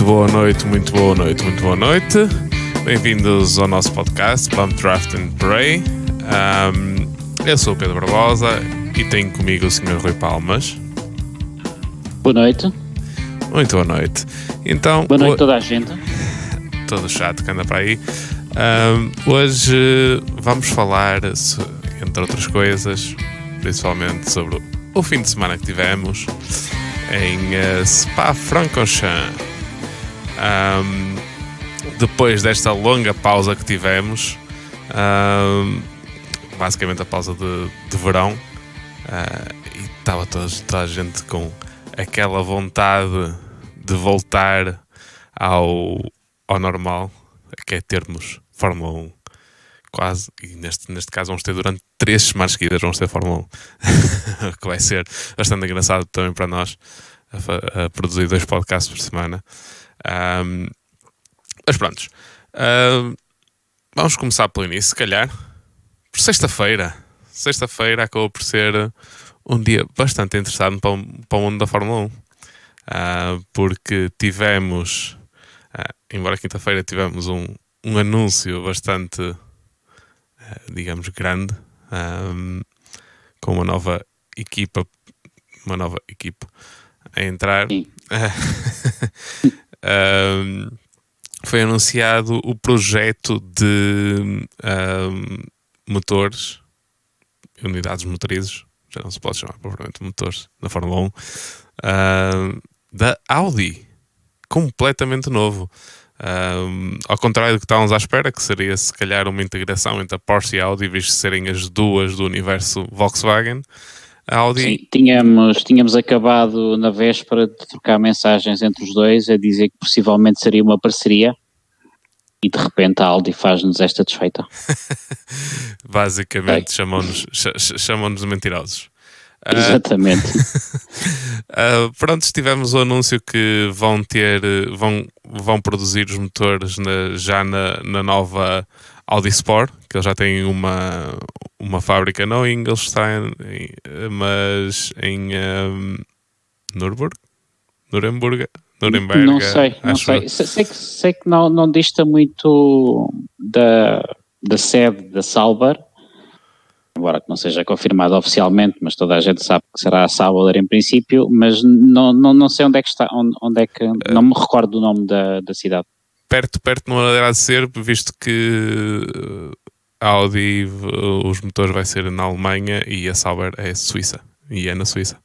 Muito boa noite, muito boa noite, muito boa noite. Bem-vindos ao nosso podcast Bump Draft and Pray. Um, eu sou o Pedro Barbosa e tenho comigo o Sr. Rui Palmas. Boa noite. Muito boa noite. Então, boa noite a toda a gente. Todo chato que anda para aí. Um, hoje vamos falar, entre outras coisas, principalmente sobre o fim de semana que tivemos em uh, Spa-Francorchamps. Um, depois desta longa pausa que tivemos, um, basicamente a pausa de, de verão, uh, e estava toda, toda a gente com aquela vontade de voltar ao, ao normal, que é termos Fórmula 1 quase, e neste, neste caso vamos ter durante três semanas seguidas, vamos ter Fórmula 1, que vai ser bastante engraçado também para nós, a, a produzir dois podcasts por semana. Um, mas prontos, uh, vamos começar pelo início, se calhar, por sexta-feira. Sexta-feira acabou por ser um dia bastante interessante para, para o mundo da Fórmula 1, uh, porque tivemos, uh, embora quinta-feira tivemos um, um anúncio bastante eh, digamos, grande, um, com uma nova equipa, uma nova equipa a entrar. um, foi anunciado o projeto de um, motores, unidades motrizes, já não se pode chamar propriamente motores na Fórmula 1, da Audi, completamente novo. Ao contrário do que estávamos à espera, que seria se calhar uma integração entre a Porsche e a Audi, visto serem as duas do universo Volkswagen. A Audi... Sim, tínhamos, tínhamos acabado na véspera de trocar mensagens entre os dois a dizer que possivelmente seria uma parceria e de repente a Audi faz-nos esta desfeita. Basicamente, chamam-nos chamam de mentirosos. Ah, Exatamente. uh, pronto, tivemos o anúncio que vão ter, vão, vão produzir os motores na, já na, na nova Audi Sport, que eles já têm uma, uma fábrica não em Ingolstein, mas em um, Nürburg? Nuremberg? Nuremberg? Não sei, não sei. Sei que, sei que não, não dista muito da, da sede da Sauber, embora que não seja confirmado oficialmente, mas toda a gente sabe que será a Sauber em princípio, mas não, não, não sei onde é que está, onde, onde é que, não me recordo do nome da, da cidade. Perto, perto não deverá ser, visto que a Audi, os motores vai ser na Alemanha e a Sauber é Suíça, e é na Suíça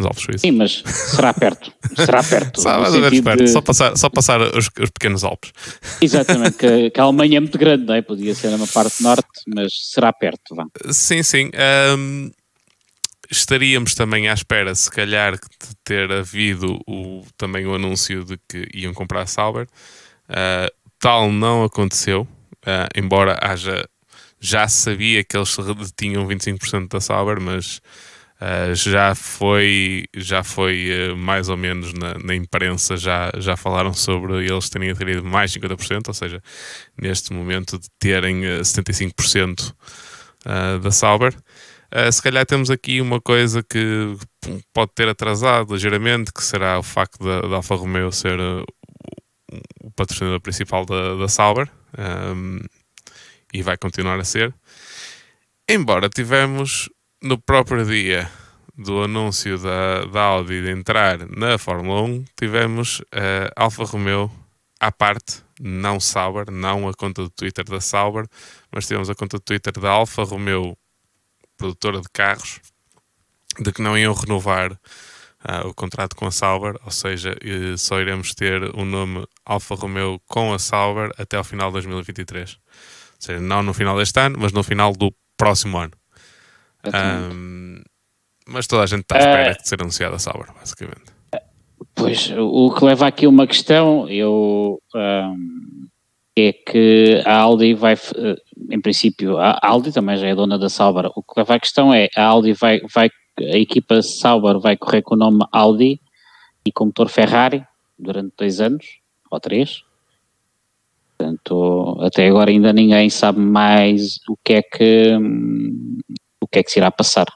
nos Alpes Suíços. Sim, mas será perto. Será perto. Só, perto. De... só passar, só passar os, os pequenos Alpes. Exatamente, que, que, a Alemanha é muito grande, não é? Podia ser na parte norte, mas será perto. Vá. Sim, sim. Um, estaríamos também à espera, se calhar, de ter havido o, também o anúncio de que iam comprar a Sauber. Uh, tal não aconteceu, uh, embora haja. Já sabia que eles tinham 25% da Sauber, mas Uh, já foi, já foi uh, mais ou menos na, na, imprensa, já, já falaram sobre eles terem adquirido mais 50%, ou seja, neste momento de terem uh, 75% da Sauber. se calhar temos aqui uma coisa que pode ter atrasado ligeiramente, que será o facto da, da Alfa Romeo ser o patrocinador principal da, da Sauber um, e vai continuar a ser. Embora tivemos no próprio dia do anúncio da, da Audi de entrar na Fórmula 1, tivemos a Alfa Romeo à parte, não Sauber, não a conta do Twitter da Sauber, mas tivemos a conta do Twitter da Alfa Romeo, produtora de carros, de que não iam renovar uh, o contrato com a Sauber, ou seja, só iremos ter o nome Alfa Romeo com a Sauber até ao final de 2023. Ou seja, não no final deste ano, mas no final do próximo ano. Um, mas toda a gente está à espera uh, de ser anunciada a Sauber, basicamente. Pois, o que leva aqui uma questão, eu, um, é que a Audi vai, eh, em princípio, a Audi também já é dona da Sauber. O que leva à questão é, a Audi vai, vai a equipa Sauber vai correr com o nome Audi e com motor Ferrari durante dois anos, ou três. Portanto, até agora ainda ninguém sabe mais o que é que o que é que se irá passar.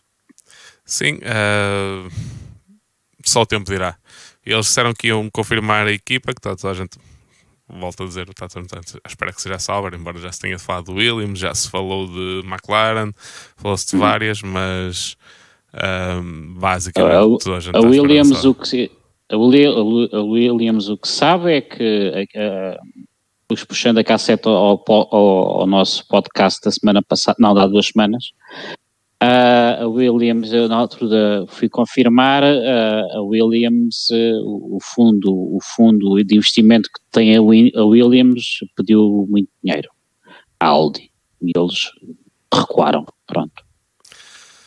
Sim, uh, só o tempo dirá. eles disseram que iam confirmar a equipa, que está toda a gente volto a dizer, está toda a gente espera que seja Sauber, embora já se tenha falado do Williams, já se falou de McLaren, falou-se de uhum. várias, mas um, basicamente a, toda a gente a Williams o que a, Williams o que sabe é que uh, puxando a casseta ao, ao, ao, nosso podcast da semana passada, não, há duas semanas, Uh, a Williams, eu na altura fui confirmar, uh, a Williams, uh, o fundo, o fundo de investimento que tem a, Williams pediu muito dinheiro à Audi e eles recuaram, pronto.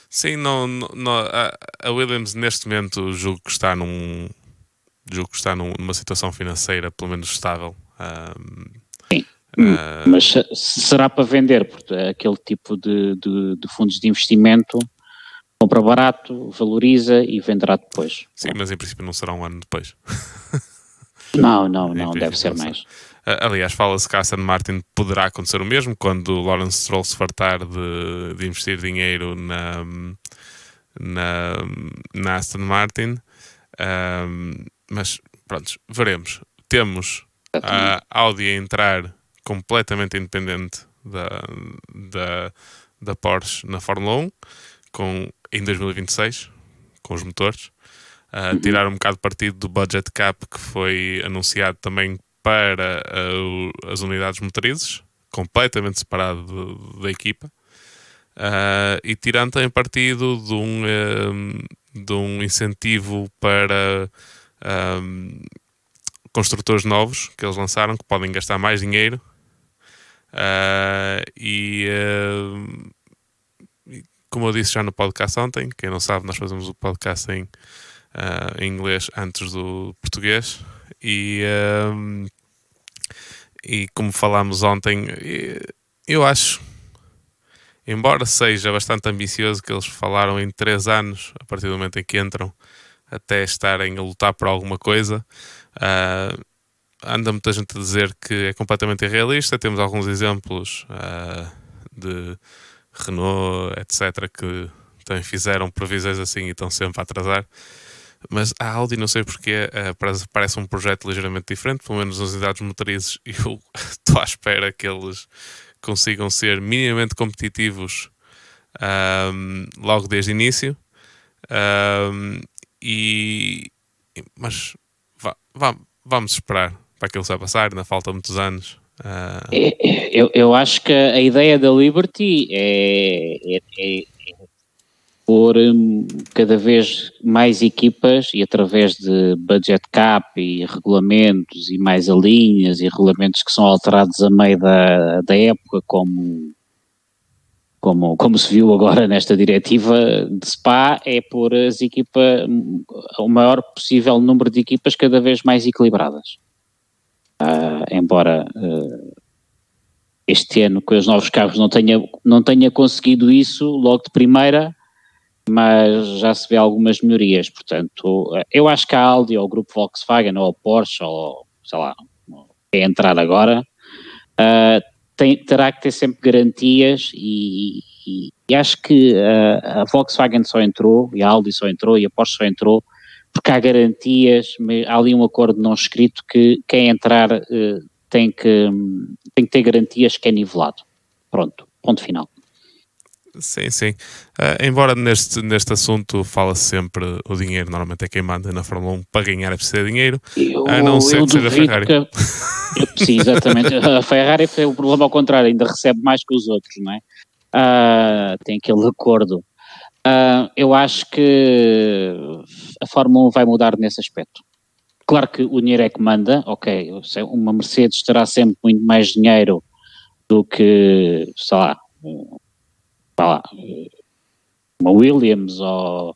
Sim, não, não, a, a, Williams neste momento julgo que está num julgo que está numa situação financeira pelo menos estável. Sim. Uh, Mas será para vender, porque é aquele tipo de, de, de, fundos de investimento compra barato, valoriza e venderá depois. Sim, mas em princípio não será um ano depois. Não, não, não, deve ser mais. Uh, aliás, fala-se que a Aston Martin poderá acontecer o mesmo quando o Lawrence Stroll se fartar de, de investir dinheiro na, na, na Aston Martin. Uh, mas pronto, veremos. Temos a Audi a entrar completamente independente da, da, da Porsche na Fórmula 1 com, em 2026, com os motores. Uh, tirar um bocado partido do budget cap que foi anunciado também para uh, as unidades motrizes, completamente separado de, da equipa. Uh, e tirando também partido de um, de um incentivo para um, construtores novos que eles lançaram que podem gastar mais dinheiro Uh, e uh, como eu disse já no podcast ontem, quem não sabe, nós fazemos o podcast em, uh, em inglês antes do português. E, e como falámos ontem, eu acho, embora seja bastante ambicioso que eles falaram em 3 anos, a partir do momento em que entram, até estarem a lutar por alguma coisa. Uh, anda muita gente a dizer que é completamente irrealista. Temos alguns exemplos uh, de Renault, etc., que também fizeram previsões assim e estão sempre a atrasar. Mas a Audi, não sei porque, uh, parece um projeto ligeiramente diferente, pelo menos nas unidades motrizes. Eu estou à espera que eles consigam ser minimamente competitivos um, logo desde o início. Um, e, mas vamos esperar para que vai passar, ainda falta muitos anos. Uh... Eu, eu acho que a ideia da Liberty é, é, é, pôr hum, cada vez mais equipas e através de budget cap e regulamentos e mais linhas e regulamentos que são alterados a meio da, da época, como, como, como se viu agora nesta diretiva de SPA, é pôr as equipas, o maior possível número de equipas cada vez mais equilibradas. Uh, embora uh, este ano com os novos carros não tenha, não tenha conseguido isso logo de primeira, mas já se vê algumas melhorias, portanto, eu acho que a Audi ou o grupo Volkswagen ou a Porsche ou, sei lá, é entrar agora, uh, tem, terá que ter sempre garantias e, e, e acho que a Volkswagen só entrou, e a Audi só entrou, e a Porsche só entrou porque há garantias, há ali um acordo não escrito que quem entrar uh, tem, que, tem que ter garantias que é nivelado. Pronto, ponto final. Sim, sim. Uh, embora neste, neste assunto fala-se sempre o dinheiro, normalmente é quem manda na Fórmula 1 para ganhar é preciso de dinheiro, eu, a não ser que seja a Ferrari. Que, sim, exatamente. a Ferrari foi o problema ao contrário, ainda recebe mais que os outros, não é? Uh, tem aquele acordo Uh, eu acho que a Fórmula 1 vai mudar nesse aspecto. Claro que o dinheiro é que manda, ok, uma Mercedes terá sempre muito mais dinheiro do que, sei lá, lá uma Williams ou,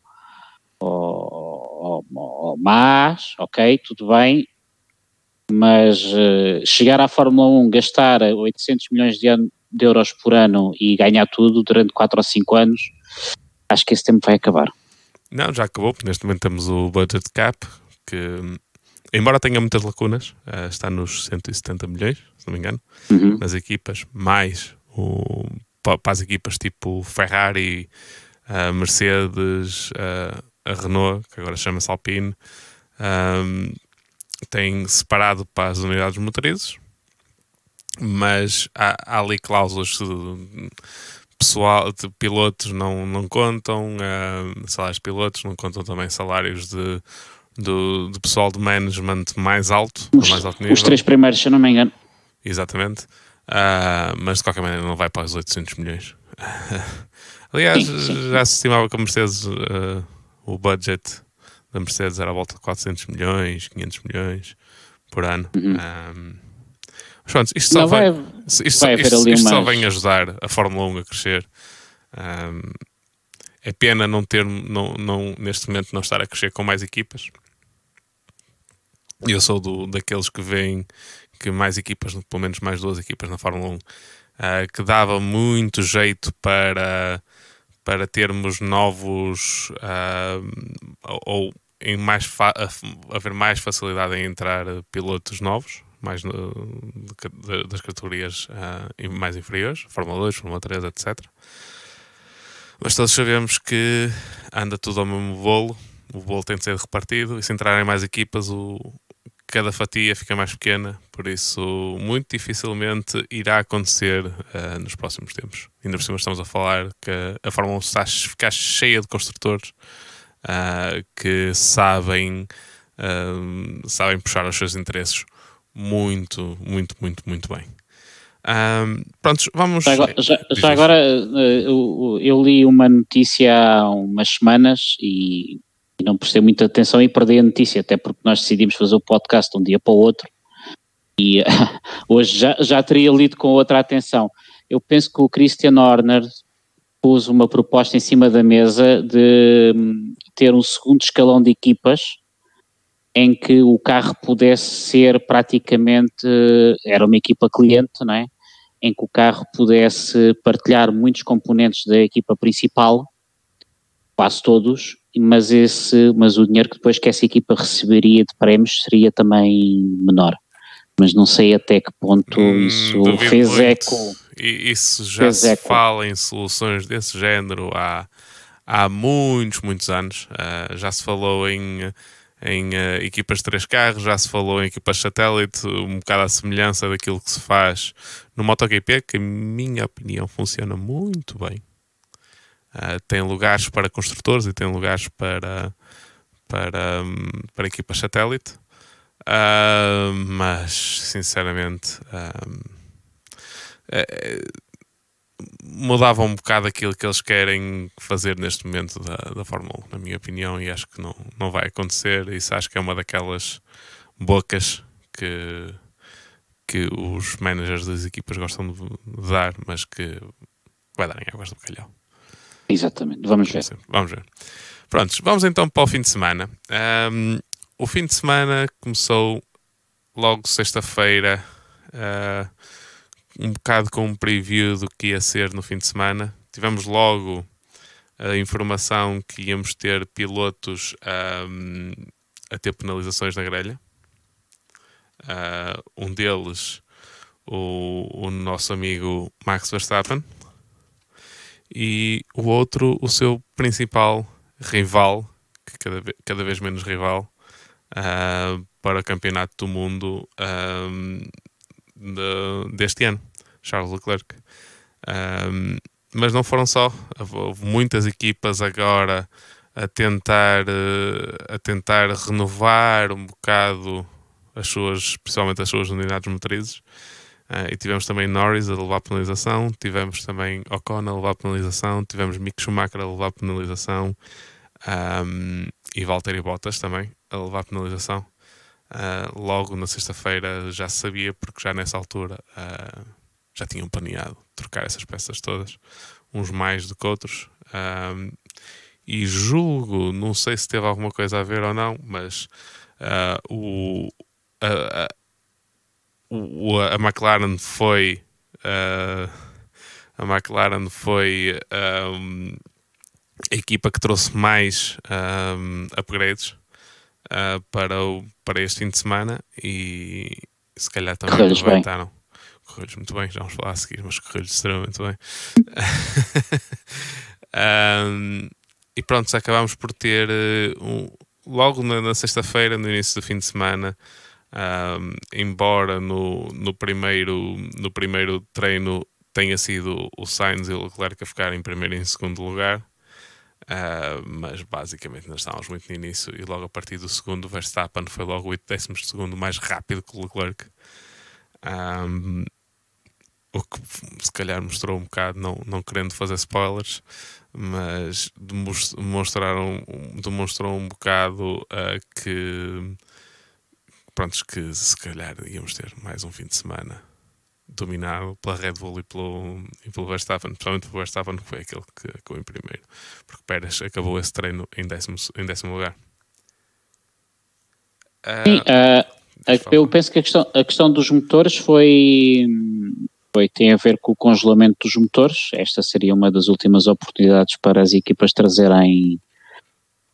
ou, ou, ou Mas, ok, tudo bem, mas uh, chegar à Fórmula 1, gastar 800 milhões de, de euros por ano e ganhar tudo durante 4 ou 5 anos, acho que esse tempo vai acabar. Não, já acabou, porque neste momento temos o budget cap, que embora tenha muitas lacunas, uh, está nos 170 milhões, se não me engano, uhum. nas equipas, mais o, para as equipas tipo Ferrari, uh, Mercedes, uh, a Renault, que agora chama-se Alpine, um, tem separado para as unidades motrizes, mas há, há ali cláusulas de, pessoal de pilotos não, não contam, uh, salários de pilotos não contam também salários de, do, do pessoal de management mais alto, os, mais alto nível. Os três primeiros, se eu não me engano. Exatamente. Uh, mas de qualquer maneira não vai para os 800 milhões. Aliás, sim, sim. já se estimava que a Mercedes, uh, o budget da Mercedes era à volta de 400 milhões, 500 milhões por ano. Uhum. Um, mas pronto, isto só, vai, vai, isto, isto, isto, isto só vem ajudar a Fórmula 1 a crescer. Um, é pena não ter, não, não, neste momento, não estar a crescer com mais equipas. Eu sou do, daqueles que veem que mais equipas, pelo menos mais duas equipas na Fórmula 1, uh, que dava muito jeito para, para termos novos uh, ou em mais haver mais facilidade em entrar pilotos novos, mais no, de, das categorias uh, mais inferiores, Fórmula 2, Fórmula 3, etc. Mas todos sabemos que anda tudo ao mesmo bolo, o bolo tem de ser repartido e se entrarem mais equipas, o, cada fatia fica mais pequena, por isso muito dificilmente irá acontecer uh, nos próximos tempos. Ainda por cima estamos a falar que a Fórmula 1 está a ficar cheia de construtores uh, que sabem, uh, sabem puxar os seus interesses muito, muito, muito, muito bem. Um, pronto, vamos. Já agora, já, já agora eu, eu, li uma notícia há umas semanas e, e, não prestei muita atenção e perdi a notícia, até porque nós decidimos fazer o podcast de um dia para o outro e hoje já, já teria lido com outra atenção. Eu penso que o Christian Horner pôs uma proposta em cima da mesa de hum, ter um segundo escalão de equipas em que o carro pudesse ser praticamente, era uma equipa cliente, não é? Em que o carro pudesse partilhar muitos componentes da equipa principal, quase todos, mas esse, mas o dinheiro que depois que essa equipa receberia de prémios seria também menor. Mas não sei até que ponto hum, isso fez muito. eco. E isso já se eco. fala em soluções desse género há, há muitos, muitos anos. Uh, já se falou em em uh, equipas de três carros, já se falou em equipas satélite, um bocado à semelhança daquilo que se faz no MotoGP, que, em minha opinião, funciona muito bem. Uh, tem lugares para construtores e tem lugares para, para, um, para equipas satélite, uh, mas sinceramente. É, mudava um bocado aquilo que eles querem fazer neste momento da, da Fórmula 1, na minha opinião, e acho que não, não vai acontecer. Isso acho que é uma daquelas bocas que, que os managers das equipas gostam de dar, mas que vai dar em águas do bacalhau. Exatamente, vamos ver. Vamos ver. Prontos, vamos então para o fim de semana. Um, o fim de semana começou logo sexta-feira. Uh, um bocado com um preview do que ia ser no fim de semana. Tivemos logo a informação que íamos ter pilotos um, a ter penalizações na grelha. Uh, um deles, o, o, nosso amigo Max Verstappen, e o outro, o seu principal rival, que cada, cada vez menos rival, uh, para o Campeonato do Mundo um, de, deste ano, Charles Leclerc. Um, mas não foram só, houve muitas equipas agora a tentar, a tentar renovar um bocado as suas, principalmente as suas unidades motrizes. Uh, e tivemos também Norris a levar penalização, tivemos também Ocon a levar penalização, tivemos Mick Schumacher a levar penalização um, e Valtteri Bottas também a levar penalização. Uh, logo na sexta-feira já sabia, porque já nessa altura uh, já tinham planeado trocar essas peças todas, uns mais do que outros. Um, e julgo, não sei se teve alguma coisa a ver ou não, mas uh, o, a, a, a McLaren foi. a McLaren foi um, a equipa que trouxe mais um, upgrades uh, para, o, para este fim de semana e se calhar também Correu-lhes aproveitaram. Correu-lhes muito bem, já vamos falar a seguir, mas correu-lhes extremamente bem. um, e pronto, acabámos por ter uh, um, logo na, na sexta-feira, no início do fim de semana, um, embora no, no, primeiro, no primeiro treino tenha sido o Sainz e o Leclerc a ficar em primeiro e em segundo lugar, uh, mas basicamente nós estávamos muito no início e logo a partir do segundo, Verstappen foi logo 8 décimos de segundo mais rápido que o Leclerc. Um, o que se calhar mostrou um bocado, não, não querendo fazer spoilers, mas demonstraram, demonstrou um bocado uh, que pronto, que se calhar íamos ter mais um fim de semana dominado pela Red Bull e pelo, e pelo Verstappen, principalmente pelo Verstappen, que foi aquele que acabou em primeiro, porque Pérez acabou esse treino em décimo, em décimo lugar. Uh, Sim, uh, eu penso que a questão, a questão dos motores foi, foi, tem a ver com o congelamento dos motores. Esta seria uma das últimas oportunidades para as equipas trazerem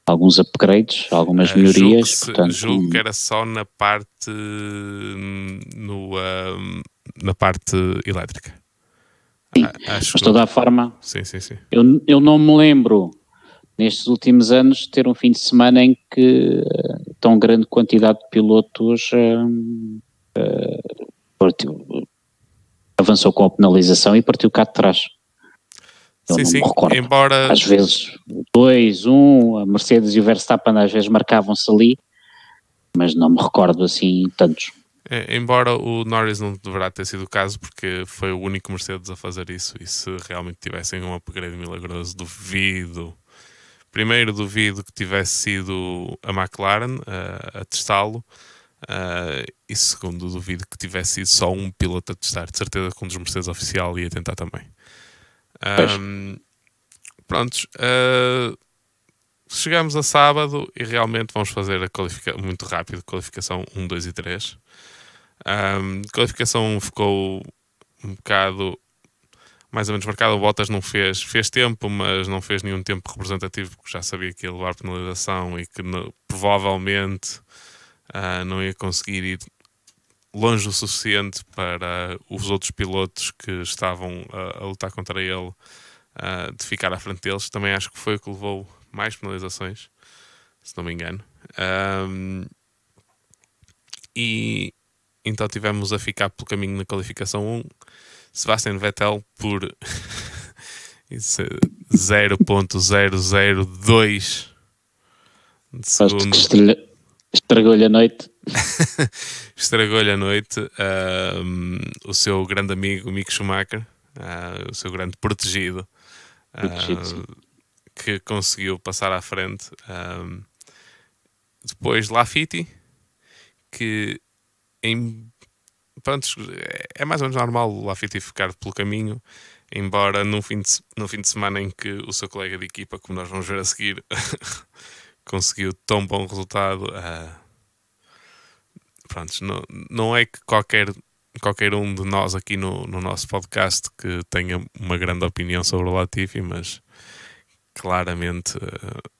alguns upgrades, algumas uh, melhorias. Julgo, portanto, julgo que era só na parte no, uh, na parte elétrica. Sim, ah, Acho mas de toda a forma, sim, sim, sim. Eu, eu não me lembro nestes últimos anos ter um fim de semana em que uh, tão grande quantidade de pilotos uh, partiu, avançou com a penalização e partiu cá de trás. Eu sim, sim. Embora. Às vezes, dois, um, a Mercedes e o Verstappen às vezes marcavam-se ali, mas não me recordo assim tantos. É, embora o Norris não deverá ter sido o caso, porque foi o único Mercedes a fazer isso, e se realmente tivessem um upgrade milagroso, duvido. Primeiro, duvido que tivesse sido a McLaren uh, a testá-lo, uh, e segundo, duvido que tivesse sido só um piloto a testar. De certeza que um dos Mercedes oficial ia tentar também. Um, prontos. Uh, chegamos a sábado e realmente vamos fazer a qualificação muito rápido, qualificação 1, 2 e 3. Um, qualificação 1 ficou um bocado mais ou menos marcada. O Bottas não fez, fez tempo, mas não fez nenhum tempo representativo porque já sabia que ia levar penalização e que no, provavelmente uh, não ia conseguir ir longe o suficiente para os outros pilotos que estavam a, a lutar contra ele uh, de ficar à frente deles. Também acho que foi o que levou mais penalizações, se não me engano. Um, e então tivemos a ficar pelo caminho na qualificação 1. Sebastian Vettel por 0.002 de segundo. Estragou-lhe a noite. Estragou-lhe a noite uh, o seu grande amigo Mick Schumacher, uh, o seu grande protegido, uh, que conseguiu passar à frente. depois Lafitti, que em, pronto, é mais ou menos normal o Lafitti ficar pelo caminho, embora no fim, de, no fim de semana em que o seu colega de equipa, como nós vamos ver a seguir, conseguiu tão bom resultado. Uh, pronto, não, não é que qualquer, qualquer um de nós aqui no, no nosso podcast que tenha uma grande opinião sobre o Latifi, mas claramente uh,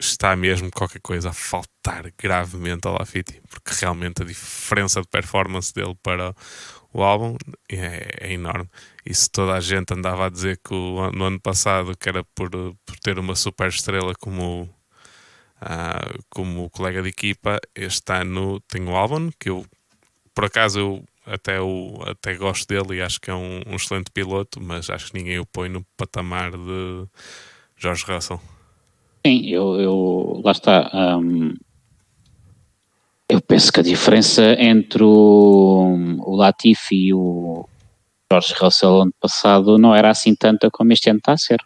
está mesmo qualquer coisa a faltar gravemente ao Lafiti, porque realmente a diferença de performance dele para o álbum é, é, enorme. E se toda a gente andava a dizer que o, no ano passado que era por, por ter uma super estrela como uh, como colega de equipa, este ano tem o Albon, que eu, por acaso, eu até, o, até gosto dele e acho que é um, um excelente piloto, mas acho que ninguém o põe no patamar de George Russell. Sim, eu, eu lá está. Um, eu penso que a diferença entre o, o Latifi e o George Russell ano passado não era assim tanta como este ano está a ser.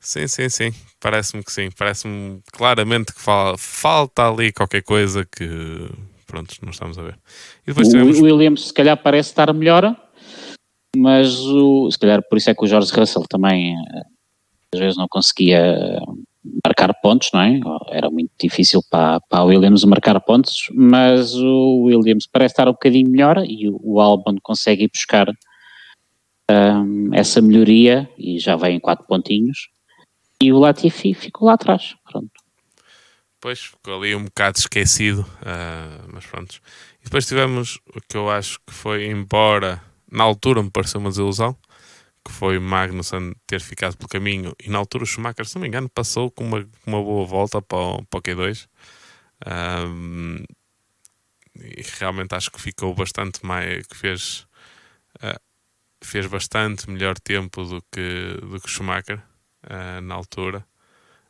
Sim, sim, sim. Parece-me que sim. Parece-me claramente que fala, falta ali qualquer coisa que, pronto, não estamos a ver. Depois tivemos... O Williams, se calhar, parece estar melhor, mas o, se calhar por isso é que o George Russell também eh, às vezes não conseguia marcar pontos, não é? Era muito difícil para, para o Williams marcar pontos, mas o Williams parece estar um bocadinho melhor e o, Albon consegue ir buscar um, essa melhoria e já vem em quatro pontinhos e o Latifi ficou lá atrás. Pronto. Pois, ficou ali um bocado esquecido, uh, mas pronto. E depois tivemos o que eu acho que foi, embora na altura me pareceu uma desilusão, que foi Magnussen ter ficado pelo caminho. E na altura o Schumacher, se não me engano, passou com uma, uma boa volta para o, para o Q2. Um, e realmente acho que ficou bastante mais que fez uh, fez bastante melhor tempo do que do que Schumacher uh, na altura.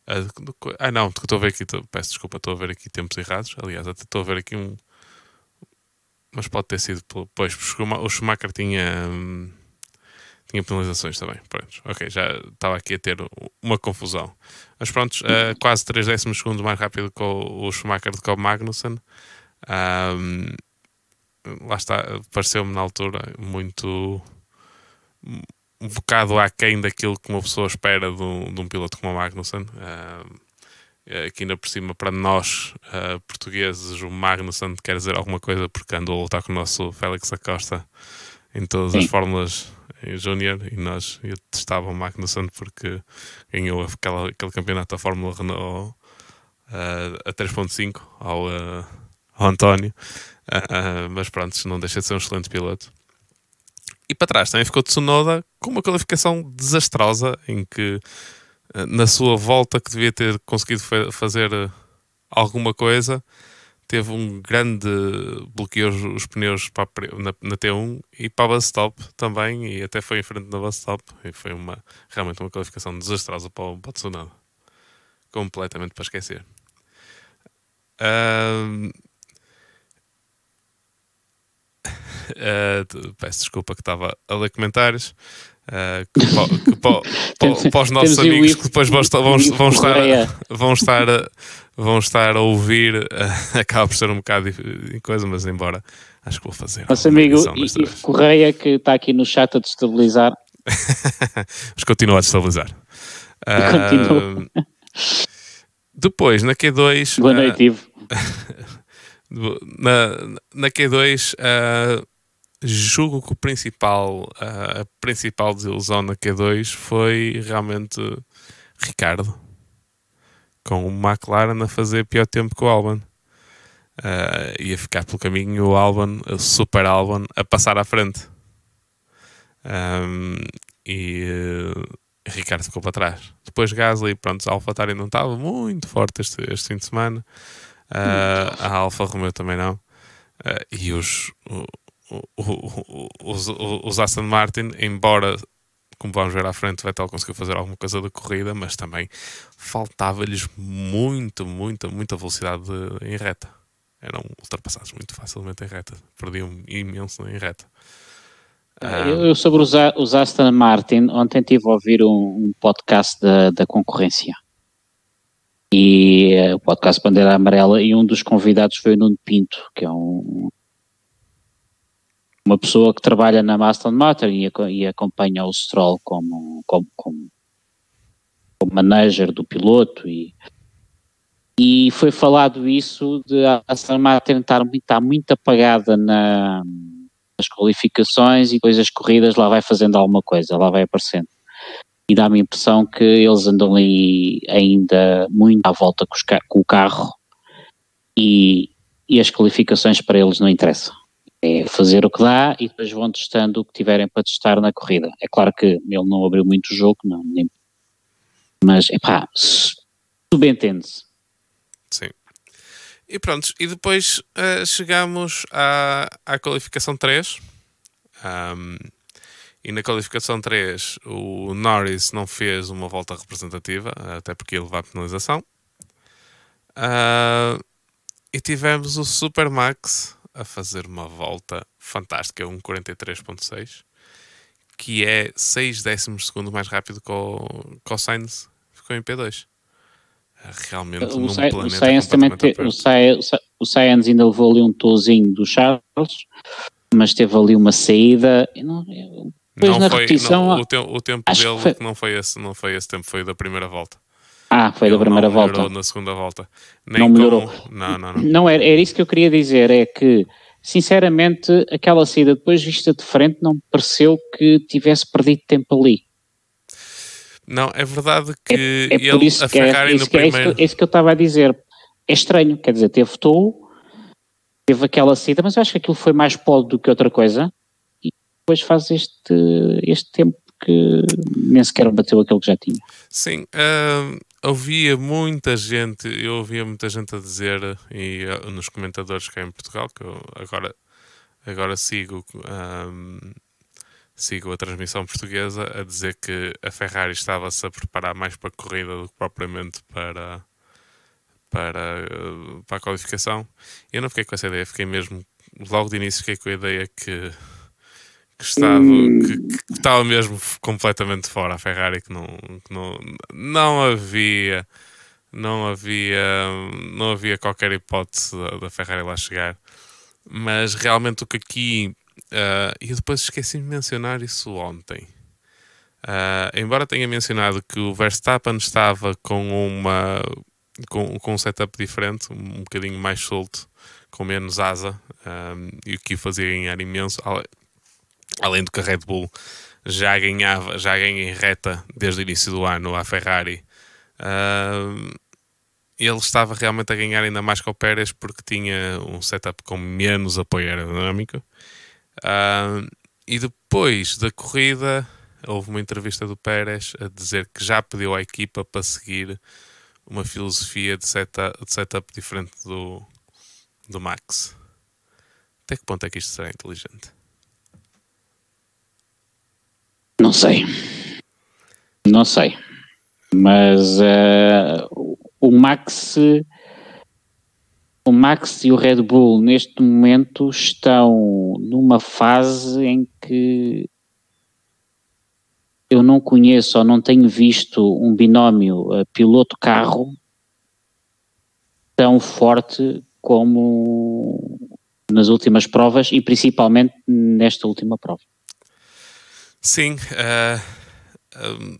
Uh, ah não, estou a ver aqui peço desculpa, estou a ver aqui tempos errados. Aliás, até estou a ver aqui um mas pode ter sido pois, o Schumacher tinha um, tinha penalizações também. Pronto, ok, já estava aqui a ter uma confusão. Mas pronto, uh, quase 3 décimos segundos mais rápido que o, Schumacher que o Magnussen. Um, lá está, pareceu-me na altura muito um bocado aquém daquilo que uma pessoa espera de um, de um piloto como o Magnussen. Um, aqui ainda por cima, para nós uh, portugueses, o Magnussen quer dizer alguma coisa porque andou a lutar com o nosso Félix Acosta em todas Sim. as fórmulas Júnior e nós eu testava o Magnussen porque ganhou aquela, aquele campeonato da Fórmula Renault uh, a 3.5 ao, uh, ao António uh, mas pronto, não deixa de ser um excelente piloto e para trás também ficou Tsunoda com uma qualificação desastrosa em que na sua volta que devia ter conseguido fazer alguma coisa teve um grande bloqueou os pneus para, na, na, T1 e para a bus stop também e até foi em frente da bus stop e foi uma, realmente uma qualificação desastrosa para o, para o Tsunoda. Completamente para esquecer. Uh, uh, peço desculpa que estava a ler comentários Uh, que, que, para, para, os nossos amigos que depois vão, vão, vão, estar, vão, estar, vão estar a ouvir, uh, acaba por ser um bocado de coisa, mas embora acho que vou fazer. Nosso amigo Ivo Correia, que está aqui no chat a destabilizar. mas continua a destabilizar. Uh, depois, na Q2. Boa noite, Ivo. na, na Q2, uh, julgo que o principal, a principal desilusão na Q2 foi realmente Ricardo, com o McLaren a fazer pior tempo que o Albon. Uh, ia ficar pelo caminho o Albon, o Super Albon, a passar à frente. Um, e uh, Ricardo ficou para trás. Depois Gasly, pronto, a AlphaTauri não estava muito forte este, este fim de semana. Uh, a Alfa Romeo também não. Uh, e os, os, os Aston Martin, embora, como vamos ver à frente, Vettel conseguiu fazer alguma coisa da corrida, mas também faltava-lhes muito, muita, muita velocidade em reta. Eram ultrapassados muito facilmente em reta, perdiam imenso em reta. Ah, eu, sobre os, os, Aston Martin, ontem estive a ouvir um, um podcast da, da concorrência e uh, o podcast Bandeira Amarela e um dos convidados foi o Nuno Pinto, que é um, uma pessoa que trabalha na Aston Martin e, e acompanha o Stroll como, como, como, como manager do piloto e, e foi falado isso de a Aston Martin estar, estar muito apagada na, nas qualificações e depois as corridas lá vai fazendo alguma coisa, lá vai aparecendo. E dá-me a impressão que eles andam ali ainda muito à volta com, os, com o carro e, e as qualificações para eles não interessam é fazer o que dá e depois vão testando o que tiverem para testar na corrida. É claro que ele não abriu muito o jogo, não, nem, mas é pá, subentende-se. Sim. E pronto, e depois uh, chegamos à, à qualificação 3. Um, e na qualificação 3 o Norris não fez uma volta representativa, até porque ele vai à penalização. Uh, e tivemos o Super Max a fazer uma volta fantástica, um 43.6, que é 6 décimos de segundo mais rápido que o, que o Sainz ficou em P2. É realmente o num Sa planeta o Sainz também te, o, Sainz, o Sainz ainda levou ali um tozinho do Charles, mas teve ali uma saída. Não, depois não na foi, repetição, não, o, te, o tempo dele foi, não foi esse, não foi esse tempo, foi da primeira volta. Ah, foi Ele da primeira não volta. na segunda volta. Nem não melhorou. Com... Não, não, não. Não, era, era isso que eu queria dizer, é que, sinceramente, aquela saída depois vista de frente não me pareceu que tivesse perdido tempo ali. Não, é verdade que é, é ele, isso a que é, Ferrari no primeiro... É isso, que, é isso que eu estava a dizer. É estranho, quer dizer, teve touro, teve aquela saída, mas eu acho que aquilo foi mais polo do que outra coisa, e depois faz este, este tempo que nem sequer bateu aquele que já tinha. Sim, uh, ouvia muita gente, eu ouvia muita gente a dizer, e uh, nos comentadores cá em Portugal, que eu agora, agora sigo, um, sigo a transmissão portuguesa, a dizer que a Ferrari estava-se a preparar mais para a corrida do que propriamente para, para, uh, para a qualificação. Eu não fiquei com essa ideia, fiquei mesmo, logo de início, fiquei com a ideia que que estava, hum. que, que, estava mesmo completamente fora a Ferrari, que não, que não, não havia não havia não havia qualquer hipótese da, da Ferrari lá chegar. Mas realmente o que aqui uh, e depois esqueci de mencionar isso ontem. Uh, embora tenha mencionado que o Verstappen estava com uma com, com um setup diferente, um bocadinho mais solto, com menos asa, um, ah, e o que o fazia ganhar imenso além do que a Red Bull já ganhava, já ganha em reta desde o início do ano a Ferrari. Uh, ele estava realmente a ganhar ainda mais que o Pérez porque tinha um setup com menos apoio aerodinâmico. Uh, e depois da corrida, houve uma entrevista do Pérez a dizer que já pediu à equipa para seguir uma filosofia de setup, de setup diferente do, do Max. Até que ponto é que isto será inteligente? Não sei. Não sei. Mas uh, o Max. O Max e o Red Bull neste momento estão numa fase em que eu não conheço ou não tenho visto um binómio uh, piloto-carro tão forte como nas últimas provas e principalmente nesta última prova. Sim, uh, um,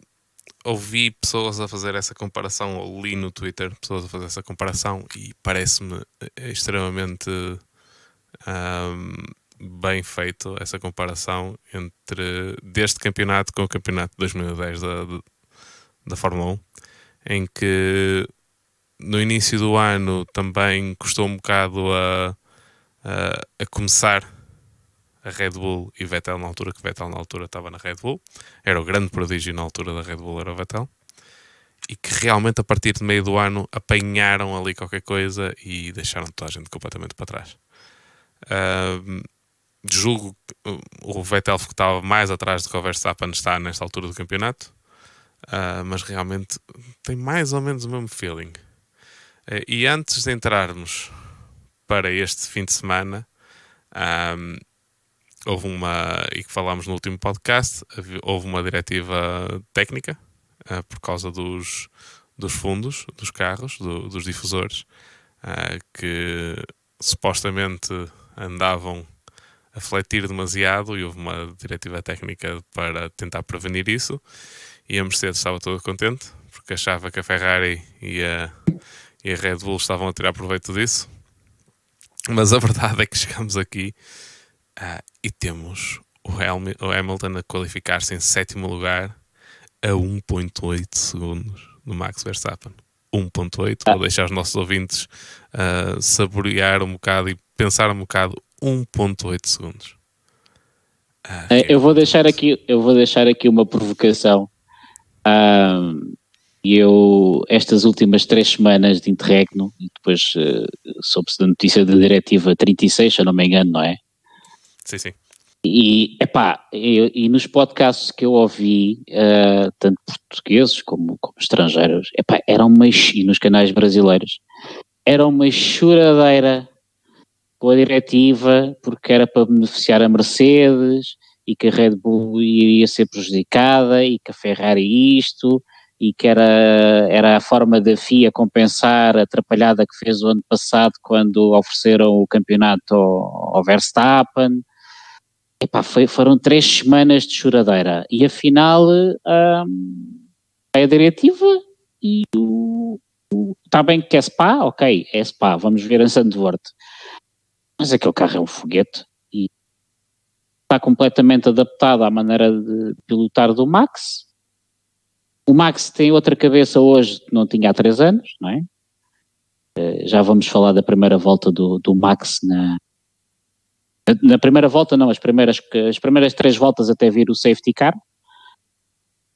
ouvi pessoas a fazer essa comparação, ou li no Twitter pessoas a fazer essa comparação e parece-me extremamente um, bem feito essa comparação entre deste campeonato com o campeonato de 2010 da, da Fórmula 1, em que no início do ano também custou um bocado a, a, a começar a Red Bull e Vettel na altura, que Vettel na altura estava na Red Bull, era o grande prodígio na altura da Red Bull, era o Vettel, e que realmente a partir de meio do ano apanharam ali qualquer coisa e deixaram toda a gente completamente para trás. Uh, julgo que o Vettel estava mais atrás do que o Verstappen está nesta altura do campeonato, uh, mas realmente tem mais ou menos o mesmo feeling. Uh, e antes de entrarmos para este fim de semana, um, houve uma, e que falámos no último podcast, houve uma diretiva técnica uh, por causa dos, dos fundos dos carros, do, dos difusores, uh, que supostamente andavam a fletir demasiado e houve uma diretiva técnica para tentar prevenir isso. E a Mercedes estava toda contente porque achava que a Ferrari e a, e a Red Bull estavam a tirar proveito disso. Mas a verdade é que chegamos aqui Uh, e temos o, Hamilton a qualificar-se em sétimo lugar a 1.8 segundos do Max Verstappen. 1.8, ah. vou deixar os nossos ouvintes uh, saborear um bocado e pensar um bocado 1.8 segundos. Ah, eu vou deixar aqui, eu vou deixar aqui uma provocação. Um, eu, estas últimas três semanas de interregno, e depois uh, soube-se da notícia da diretiva 36, se eu não me engano, não é? Sim, sim. E, epá, e, e nos podcasts que eu ouvi, uh, tanto portugueses como, como estrangeiros, epá, eram uma, e nos canais brasileiros, era uma choradeira com a diretiva, porque era para beneficiar a Mercedes, e que a Red Bull iria ser prejudicada, e que a Ferrari isto, e que era, era a forma da FIA compensar a atrapalhada que fez o ano passado quando ofereceram o campeonato ao, ao Verstappen, Epá, foi, foram três semanas de choradeira e afinal hum, é a diretiva e o, está bem que é SPA, ok, é SPA, vamos ver em Sandvort. Mas aquele carro é um foguete e está completamente adaptado à maneira de pilotar do Max. O Max tem outra cabeça hoje que não tinha há três anos, não é? Eh, já vamos falar da primeira volta do, do Max na, na primeira volta não, as primeiras, as primeiras três voltas até vir o safety car,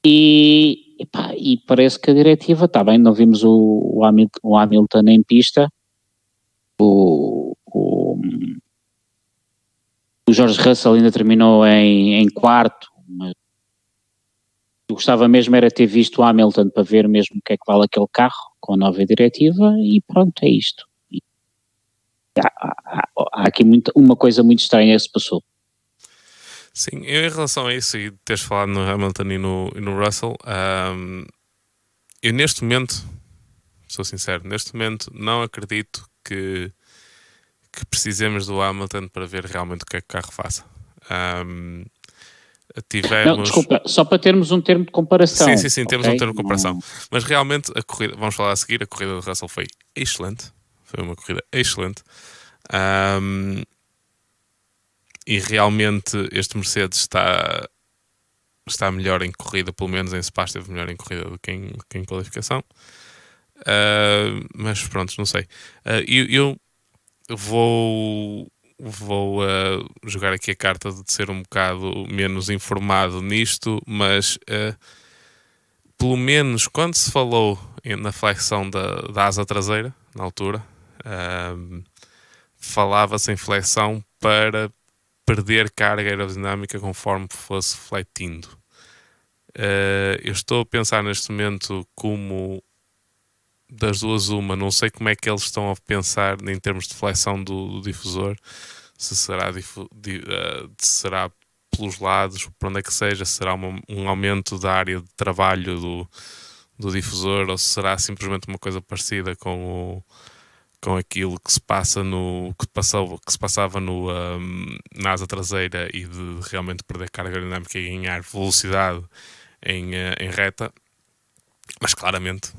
E, epá, e parece que a diretiva, está bem, não vimos o, Hamilton, o Hamilton em pista, o, o, o Jorge Russell ainda terminou em, em quarto, mas eu gostava mesmo era ter visto o Hamilton para ver mesmo o que é que vale aquele carro com a nova diretiva e pronto, é isto. Há, há, há, aqui muita, uma coisa muito estranha que se passou. Sim, eu em relação a isso e teres falado no Hamilton e no, e no Russell, um, eu neste momento, sou sincero, neste momento não acredito que, que precisemos do Hamilton para ver realmente o que é que o carro faça. Um, tivemos... Não, desculpa, só para termos um termo de comparação. Sim, sim, sim, temos okay? um termo de comparação. Mas realmente a corrida, vamos falar a seguir, a corrida do Russell foi excelente. Foi uma corrida excelente. Um, e realmente este Mercedes está, está melhor em corrida, pelo menos em Spa esteve melhor em corrida do que em, que em qualificação. Uh, mas pronto, não sei. Uh, eu, eu, vou, vou uh, jogar aqui a carta de ser um bocado menos informado nisto, mas pelo menos quando se falou na flexão da, da asa traseira, na altura, falava-se em flexão para perder carga aerodinâmica conforme fosse fletindo. Uh, eu estou a pensar neste momento como das duas uma, não sei como é que eles estão a pensar em termos de flexão do, do difusor, se será, difu, di, uh, será pelos lados, por onde é que seja, será uma, um aumento da área de trabalho do, do difusor ou se será simplesmente uma coisa parecida com o com aquilo que se passa no que, passou, que se passava no, um, na asa traseira e de realmente perder carga aerodinâmica e ganhar velocidade em, uh, em reta, mas claramente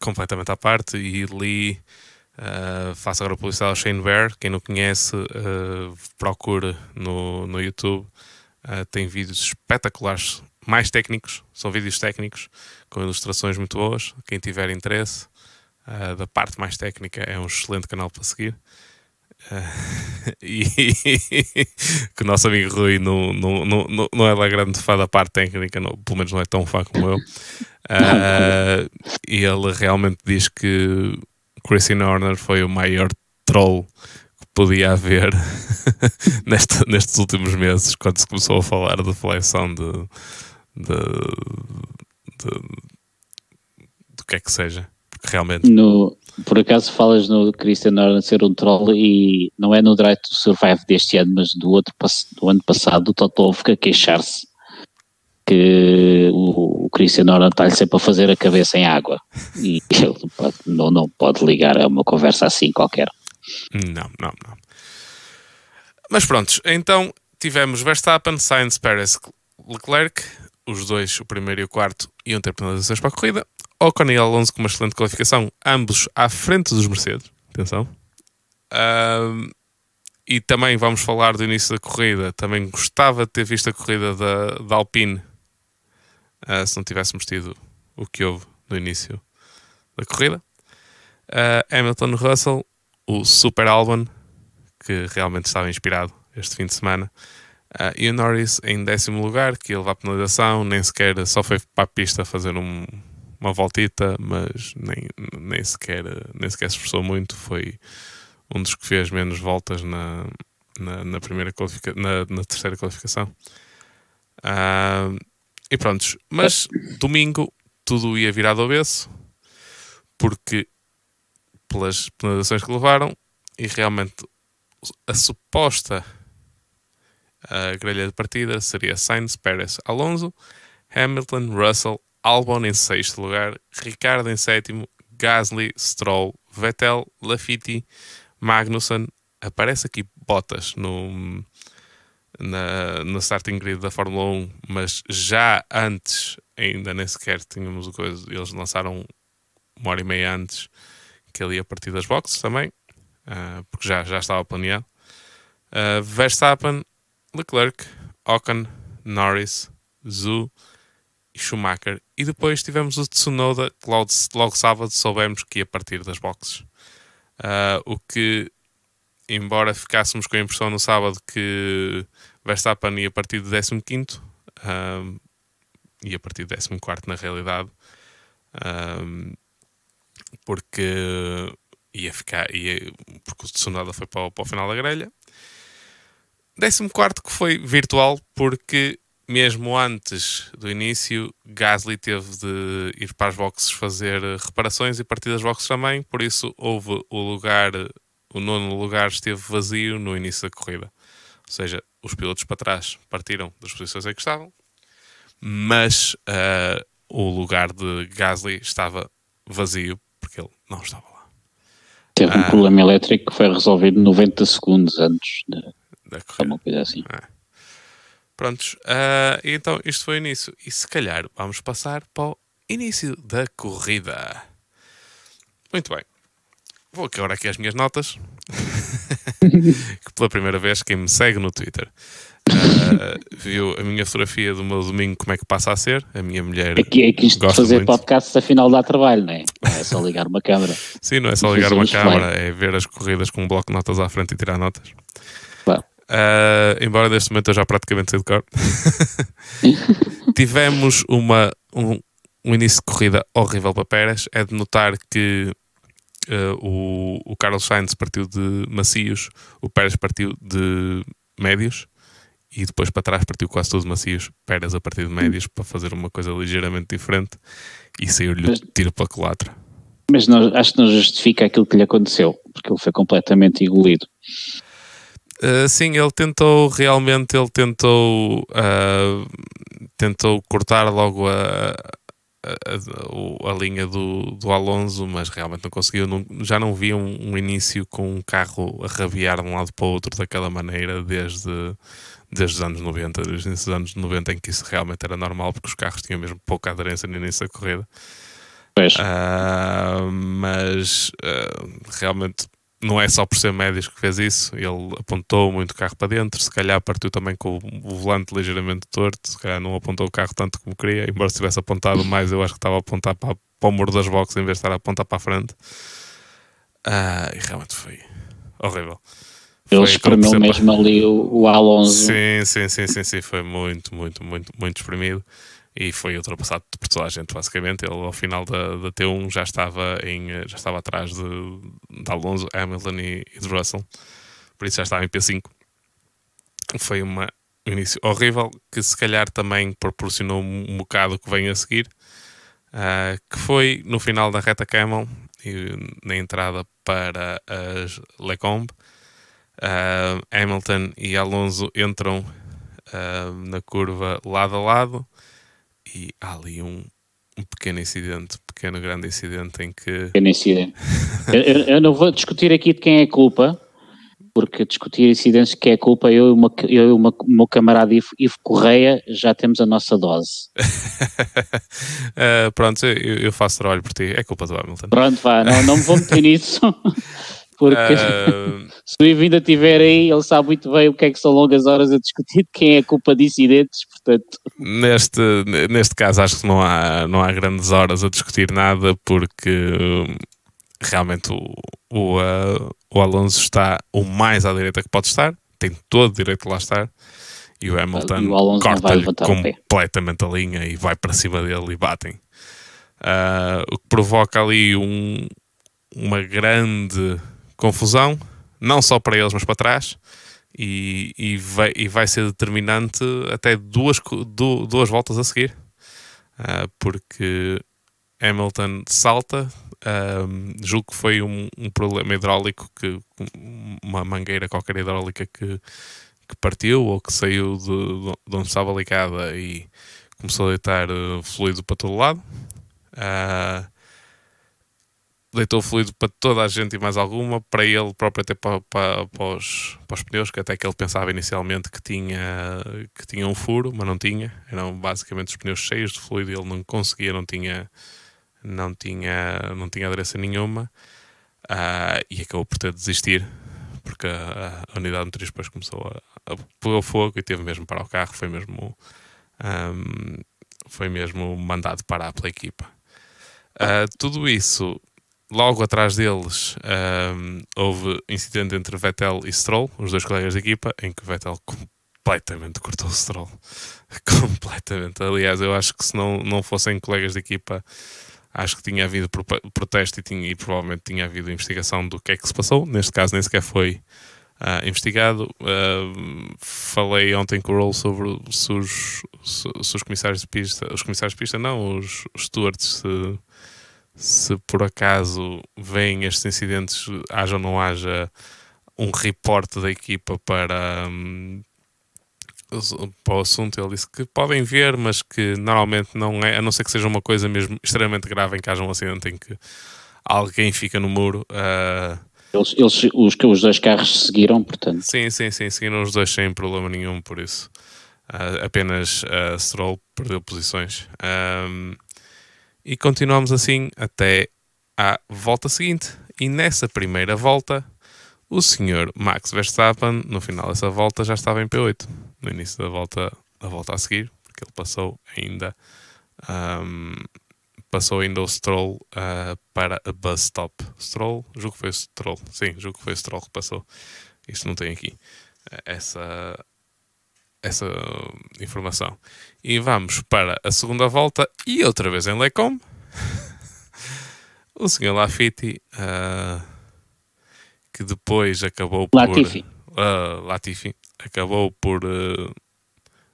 completamente à parte e li uh, faço agora publicidade ao Shane Bear, quem não conhece uh, procure no, no YouTube. Uh, tem vídeos espetaculares mais técnicos, são vídeos técnicos com ilustrações muito boas, quem tiver interesse uh, da parte mais técnica é um excelente canal para seguir. Uh, e que o nosso amigo Rui não, não, não, não é lá grande fã da parte técnica, não, pelo menos não é tão fã como eu. Uh, e ele realmente diz que Christian Horner foi o maior troll que podia haver neste, nestes últimos meses, quando se começou a falar de flexão de, de, de, de, do que é que seja realmente. No, por acaso falas no Christian Horner ser um troll e não é no Drive to Survive deste ano, mas do outro do ano passado, o Totó fica a queixar-se que o, o Christian Horner está-lhe sempre a fazer a cabeça em água e ele pode, não, não pode ligar a uma conversa assim qualquer. Não, não, não. Mas pronto, então tivemos Verstappen, Sainz, Perez, Leclerc, os dois, o primeiro e o quarto, iam ter penalizações para a corrida. Ocon e Alonso com uma excelente qualificação, ambos à frente dos Mercedes. Atenção. Uh, e também vamos falar do início da corrida. Também gostava de ter visto a corrida da, da Alpine uh, se não tivéssemos tido o que houve no início da corrida. Uh, Hamilton Russell, o Super Albon, que realmente estava inspirado este fim de semana. Uh, e o Norris em décimo lugar, que ele vai à penalização, nem sequer só foi para a pista fazer um, uma voltita, mas nem, nem, sequer, nem sequer se esforçou muito. Foi um dos que fez menos voltas na, na, na primeira qualifica na, na, terceira qualificação. Uh, e pronto, mas domingo tudo ia virar do avesso, porque pelas penalizações que levaram e realmente a suposta a grelha de partida seria Sainz, Pérez, Alonso, Hamilton, Russell, Albon em sexto lugar, Ricardo em sétimo, Gasly, Stroll, Vettel, Lafitti, Magnussen, aparece aqui Bottas no, na, na starting grid da Fórmula 1, mas já antes, ainda nem sequer tínhamos o coisa, eles lançaram uma hora e meia antes que ele ia partir das boxes também, uh, porque já, já estava planeado. Uh, Verstappen, Leclerc, Ocon, Norris, Zhu, Schumacher. E depois tivemos o Tsunoda, que logo, logo sábado soubemos que ia partir das boxes. Uh, o que, embora ficássemos com a impressão no sábado que Verstappen ia partir do 15, uh, e a partir de 14 na realidade, um, porque ia ficar, ia, porque o Tsunoda foi para, para o final da grelha. 14 que foi virtual, porque mesmo antes do início, Gasly teve de ir para as boxes fazer reparações e partir das boxes também, por isso houve o lugar, o nono lugar esteve vazio no início da corrida. Ou seja, os pilotos para trás partiram das posições em que estavam, mas uh, o lugar de Gasly estava vazio porque ele não estava lá. Teve um uh, problema elétrico que foi resolvido 90 segundos antes de, da corrida. Uma coisa assim. Prontos, uh, então isto foi o início. E se calhar vamos passar para o início da corrida. Muito bem. Vou agora aqui as minhas notas. que pela primeira vez quem me segue no Twitter uh, viu a minha fotografia do meu domingo como é que passa a ser. A minha mulher. É que, é que isto de fazer muito. podcast afinal dá trabalho, não é? Não é só ligar uma câmera. Sim, não é só ligar uma câmera, é ver as corridas com um bloco de notas à frente e tirar notas. Uh, embora neste momento eu já praticamente sei de cor. Tivemos uma, um, um, início de corrida horrível para Pérez. É de notar que uh, o, o Carlos Sainz partiu de macios, o Pérez partiu de médios e depois para trás partiu quase todos macios. Pérez a partir de médios para fazer uma coisa ligeiramente diferente e saiu-lhe o tiro para a culatra. Mas não, acho que não justifica aquilo que lhe aconteceu, porque ele foi completamente engolido. Uh, sim, ele tentou realmente, ele tentou, uh, tentou cortar logo a, a, a, a, linha do, do Alonso, mas realmente não conseguiu. Não, já não vi um, um, início com um carro a rabiar de um lado para o outro daquela maneira desde, desde os anos 90, desde os anos 90 em que isso realmente era normal, porque os carros tinham mesmo pouca aderência no início da corrida. Uh, mas realmente não é só por ser médios que fez isso, ele apontou muito o carro para dentro, se calhar partiu também com o volante ligeiramente torto, se calhar não apontou o carro tanto como queria, embora se tivesse apontado mais, eu acho que estava a apontar para, para o muro das boxes em vez de estar a apontar para a frente. Ah, e realmente foi horrível. Ele espremeu mesmo ali o, o Alonso. Sim, sim, sim, sim, sim, foi muito, muito, muito, muito espremido e foi ultrapassado por toda a gente, basicamente. Ele, ao final da, da T1, já estava, em, já estava atrás de, de Alonso, Hamilton e, e de Russell, por isso já estava em P5. Foi uma, um início horrível que, se calhar, também proporcionou um, bocado o que vem a seguir, uh, que foi no final da reta Camel e na entrada para as Lecombe. Uh, Hamilton e Alonso entram uh, na curva lado a lado e há ali um, um pequeno incidente, pequeno grande incidente em que. Pequeno incidente. eu, eu, não vou discutir aqui de quem é culpa, porque discutir incidentes de quem é culpa, eu e, uma, eu uma, o meu camarada Ivo, Ivo Correia já temos a nossa dose. uh, pronto, eu, eu, faço trabalho por ti, é culpa do Hamilton. Pronto, vá, não, não me vou meter nisso. porque uh... se o Ivo ainda estiver aí, ele sabe muito bem o que é que são longas horas a discutir de quem é a culpa de incidentes, portanto... Neste, neste caso acho que não há, não há grandes horas a discutir nada, porque hum, realmente o, o, uh, o Alonso está o mais à direita que pode estar, tem todo o direito de lá estar, e o Hamilton corta-lhe completamente a linha e vai para cima dele e batem. Uh, o que provoca ali um, uma grande confusão, não só para eles, mas para trás. E, e, vai, e vai ser determinante até duas, duas voltas a seguir, uh, porque Hamilton salta. Um, ah, julgo que foi um, um, problema hidráulico, que, uma mangueira qualquer hidráulica que, que partiu ou que saiu de, de onde estava ligada e começou a deitar uh, fluido para todo lado. Uh, deitou fluido para toda a gente e mais alguma, para ele próprio até para, para, para, os, para os pneus, que até que ele pensava inicialmente que tinha, que tinha um furo, mas não tinha. Eram basicamente os pneus cheios de fluido e ele não conseguia, não tinha, não tinha, não tinha aderência nenhuma. Uh, e acabou por ter de desistir, porque a, a unidade motriz depois começou a, a pegar fogo e teve mesmo para o carro, foi mesmo, um, foi mesmo mandado parar pela equipa. Uh, tudo isso logo atrás deles um, houve incidente entre Vettel e Stroll, os dois colegas de equipa, em que Vettel completamente cortou o Stroll. completamente. Aliás, eu acho que se não, não fossem colegas de equipa, acho que tinha havido protesto e, tinha, e provavelmente tinha havido investigação do que é que se passou. Neste caso, nem sequer foi uh, investigado. Uh, falei ontem com o Roll sobre se os, se, se os, comissários de pista, os comissários de pista, não, os, os stewards, se, se por acaso vêm estes incidentes, haja ou não haja um reporte da equipa para. Um, para o assunto, ele disse que podem ver, mas que normalmente não é, a não ser que seja uma coisa mesmo extremamente grave em que haja um acidente em que alguém fica no muro. Uh, eles, eles, os, os dois carros seguiram, portanto. Sim, sim, sim, seguiram os dois sem problema nenhum, por isso. Uh, apenas uh, Stroll perdeu posições. Um, e continuamos assim até à volta seguinte. E nessa primeira volta, o senhor Max Verstappen, no final dessa volta, já estava em P8. No início da volta, da volta a seguir, porque ele passou ainda. Um, passou ainda o Stroll uh, para a bus stop. Stroll, julgo que foi o Stroll. Sim, julgo que foi o Stroll que passou. Isto não tem aqui uh, essa, essa informação. E vamos para a segunda volta e outra vez em Lecom. o senhor Lafitte, uh, que depois acabou por. Latifi. Uh, Latifi acabou por.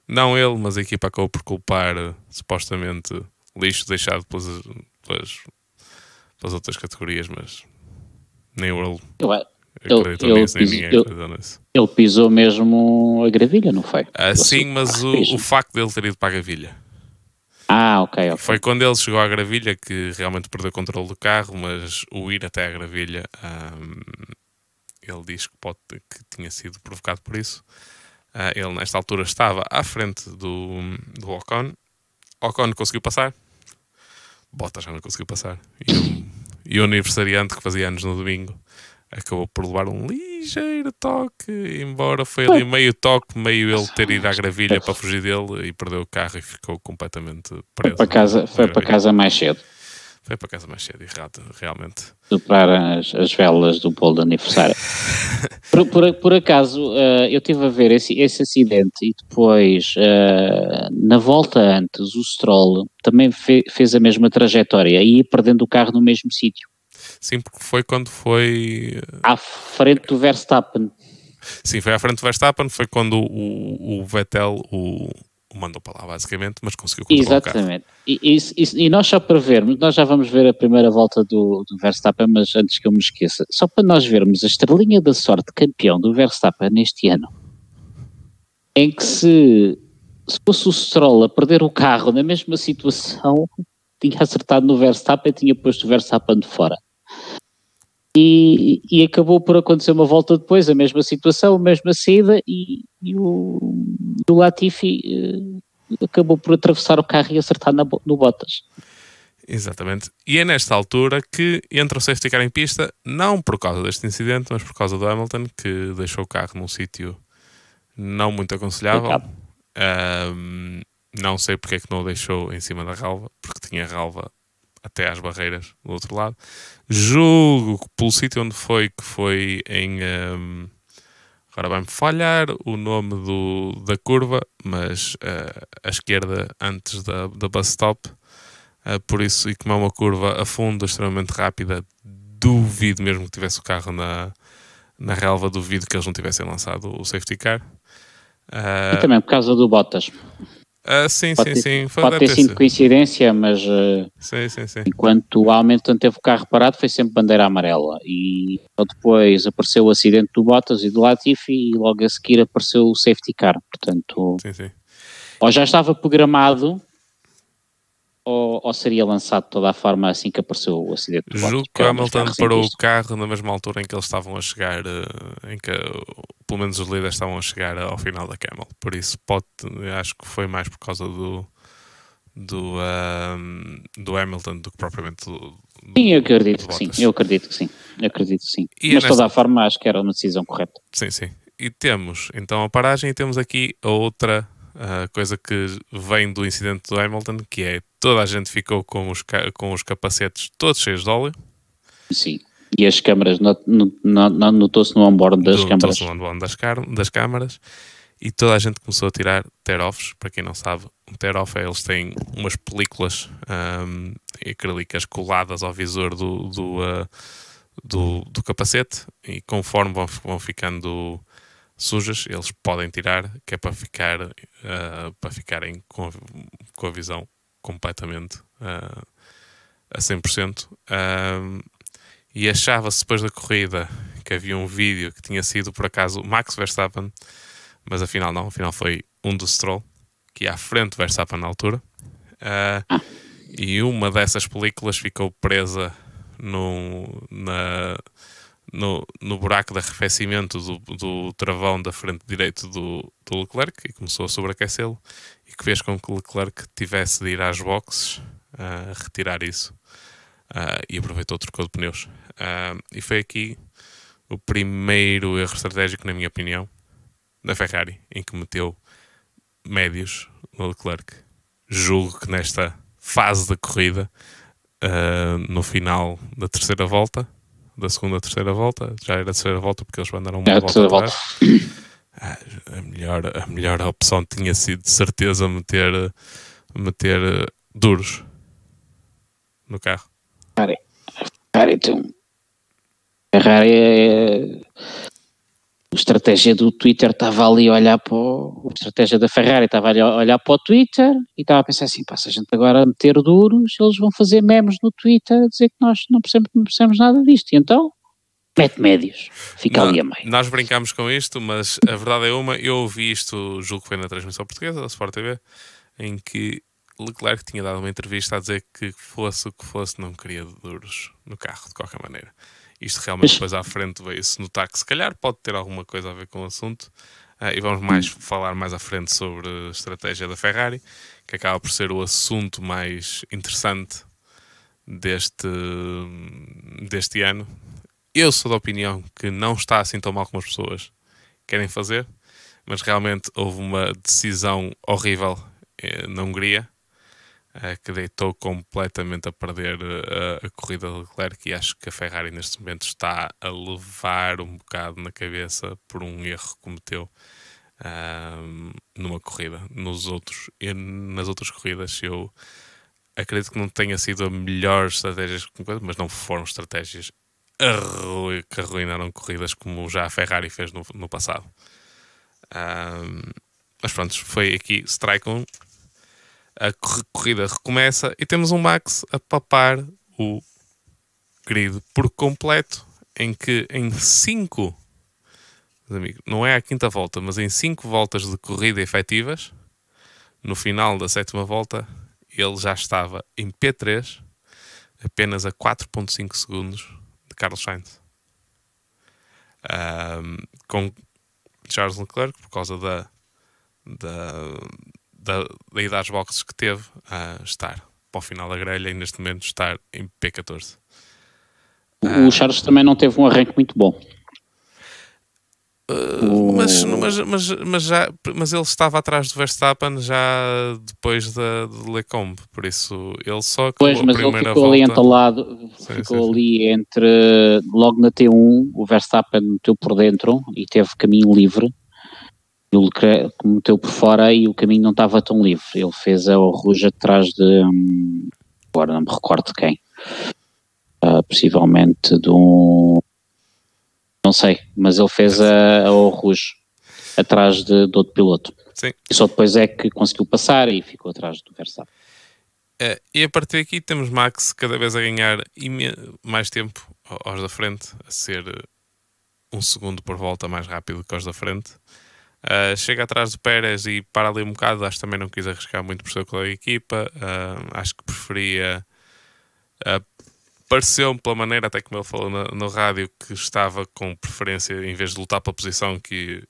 não ele, mas a equipa acabou por culpar supostamente lixo deixado pelas, pelas, pelas outras categorias, mas nem o Earl ele, nisso, nem ninguém acreditou nisso. Ele pisou mesmo a gravilha, não foi? Ah, sim, mas o, o facto dele ter ido para a gravilha. Ah, ok, ok. Foi quando ele chegou à gravilha que realmente perdeu o controle do carro, mas o ir até a gravilha, ele diz que, pode, que tinha sido provocado por isso. Uh, ele, nesta altura, estava à frente do, do Ocon. Ocon conseguiu passar, Bottas já não conseguiu passar. E o, e o aniversariante que fazia anos no domingo acabou por levar um ligeiro toque, embora foi ali meio toque, meio ele ter ido à gravilha para fugir dele e perdeu o carro e ficou completamente preso. Foi para casa, foi para casa mais cedo. Foi para casa mais cedo, errado, realmente. Superar as, as velas do bolo de aniversário. por, por, por, acaso, uh, eu estive a ver esse, esse acidente e depois, uh, na volta antes, o Stroll também fe, fez a mesma trajetória e ia perdendo o carro no mesmo sítio. Sim, porque foi quando foi... Eh, à frente do Verstappen. Sim, foi à frente do Verstappen, foi quando o, o Vettel, o, mandou para lá, basicamente, mas conseguiu controlar Exatamente. E, e, e, nós só para vermos, nós já vamos ver a primeira volta do, do Verstappen, mas antes que eu me esqueça, só para nós vermos a estrelinha da sorte campeão do Verstappen neste ano, em que se, se fosse o Stroll a perder o carro na mesma situação, tinha acertado no Verstappen e tinha posto o Verstappen de fora. E, e, acabou por acontecer uma volta depois, a mesma situação, a mesma saída, e, e o, o, Latifi uh, acabou por atravessar o carro e acertar na, no Bottas. Exatamente. E é nesta altura que entra o safety car em pista, não por causa deste incidente, mas por causa do Hamilton, que deixou o carro num sítio não muito aconselhável. Um, não sei porque é que não o deixou em cima da ralva, porque tinha ralva até às barreiras do outro lado. Julgo que pelo sítio onde foi, que foi em. Um, agora vai-me falhar o nome do, da curva, mas uh, à esquerda antes da, da bus stop. Uh, por isso, e como é uma curva a fundo, extremamente rápida, duvido mesmo que tivesse o carro na, na relva, duvido que eles não tivessem lançado o safety car. Uh, e também por causa do Bottas. Uh, sim, pode sim, ter, sim. pode ter sido coincidência, mas uh, sim, sim, sim. enquanto o Hamilton teve o carro parado foi sempre bandeira amarela e depois apareceu o acidente do Bottas e do Latifi e logo a seguir apareceu o safety car, portanto sim, sim. ou já estava programado ou, ou, seria lançado de toda a forma assim que apareceu o acidente Julgo que o Hamilton parou o carro na mesma altura em que eles estavam a chegar, uh, em que pelo menos os líderes estavam a chegar ao final da Camel. Por isso, pode, acho que foi mais por causa do, do, um, do Hamilton do que propriamente do, do Sim, eu acredito que sim, eu acredito que sim, eu acredito que sim. E Mas de toda a forma acho que era uma decisão correta. Sim, sim. E temos então a paragem e temos aqui a outra uh, coisa que vem do incidente do Hamilton, que é toda a gente ficou com os, com os capacetes todos cheios de óleo. Sim. E as câmaras, notou-se no onboard das câmaras. Notou-se no onboard das, das câmaras. e toda a gente começou a tirar tear-offs. Para quem não sabe, um tear-off é eles têm umas películas um, acrílicas coladas ao visor do, do, uh, do, do, capacete e conforme vão, vão ficando sujas, eles podem tirar, que é para, ficar, uh, para ficarem com, com a visão completamente uh, a 100%. Um, e achava-se depois da corrida que havia um vídeo que tinha sido por acaso Max Verstappen, mas afinal não, afinal foi um do Stroll, que ia à frente Verstappen na altura. Uh, e uma dessas películas ficou presa no, na, no, no buraco de arrefecimento do, do travão da frente direito do, do Leclerc e começou a sobreaquecê-lo e que fez com que o Leclerc tivesse de ir às boxes a retirar isso uh, e aproveitou, trocou de pneus. Uh, e foi aqui o primeiro erro estratégico, na minha opinião, da Ferrari, em que meteu médios no Leclerc. Julgo que nesta fase da corrida, uh, no final da terceira volta, da segunda terceira volta, já era a terceira volta porque eles mandaram uma é, volta atrás. Ah, a, melhor, a melhor opção tinha sido de certeza meter, meter duros no carro. Ferrari, Ferrari tem Ferrari é... A estratégia do Twitter estava ali a olhar para o... A estratégia da Ferrari estava ali a olhar para o Twitter e estava a pensar assim, pá, se a gente agora meter duros, eles vão fazer memes no Twitter a dizer que nós não percebemos, não percebemos nada disto. E então, mete médios, fica não, ali a meio. Nós brincamos com isto, mas a verdade é uma, eu ouvi isto, julgo que foi na transmissão portuguesa da Sport TV, em que Leclerc tinha dado uma entrevista a dizer que fosse o que fosse, não queria duros no carro, de qualquer maneira. Isto realmente depois à frente veio-se notar que se calhar pode ter alguma coisa a ver com o assunto. Uh, e vamos mais falar mais à frente sobre a estratégia da Ferrari, que acaba por ser o assunto mais interessante deste, deste ano. Eu sou da opinião que não está assim tão mal como as pessoas querem fazer, mas realmente houve uma decisão horrível eh, na Hungria uh, que deitou completamente a perder uh, a corrida de Leclerc e acho que a Ferrari neste momento está a levar um bocado na cabeça por um erro que cometeu uh, numa corrida. Nos outros, nas outras corridas eu acredito que não tenha sido a melhor estratégia, mas não foram estratégias que arruinaram corridas como já a Ferrari fez no, no passado. Um, mas pronto, foi aqui strike 1 a corrida recomeça e temos um Max a papar o grid por completo, em que em 5, não é a quinta volta, mas em 5 voltas de corrida efetivas, no final da sétima volta, ele já estava em P3, apenas a 4.5 segundos de Carlos Sainz. Um, com Charles Leclerc, por causa da, da, da, da às boxes que teve a estar para o final da grelha e neste momento estar em P14. O Charles também não teve um arranque muito bom. Uh, mas, mas, mas, mas, já, mas ele estava atrás do Verstappen já depois da de Lecombe, por isso ele só pois, mas ele ficou volta... ali entalado, sim, ficou sim, ali sim. entre logo na T1, o Verstappen meteu por dentro e teve caminho livre e Leclerc meteu por fora e o caminho não estava tão livre. Ele fez a Rouge atrás de. Hum, agora não me recordo de quem. Uh, possivelmente de um. Não sei, mas ele fez a, a Rouge atrás de, de outro piloto. Sim. E só depois é que conseguiu passar e ficou atrás do Verstappen. É, e a partir daqui temos Max cada vez a ganhar mais tempo aos da frente, a ser um segundo por volta mais rápido que aos da frente. Uh, chega atrás do Pérez e para ali um bocado. Acho que também não quis arriscar muito por seu colega de equipa. Uh, acho que preferia. Uh, Pareceu-me, pela maneira, até como ele falou no, no, rádio, que estava com preferência, em vez de lutar para a posição, que,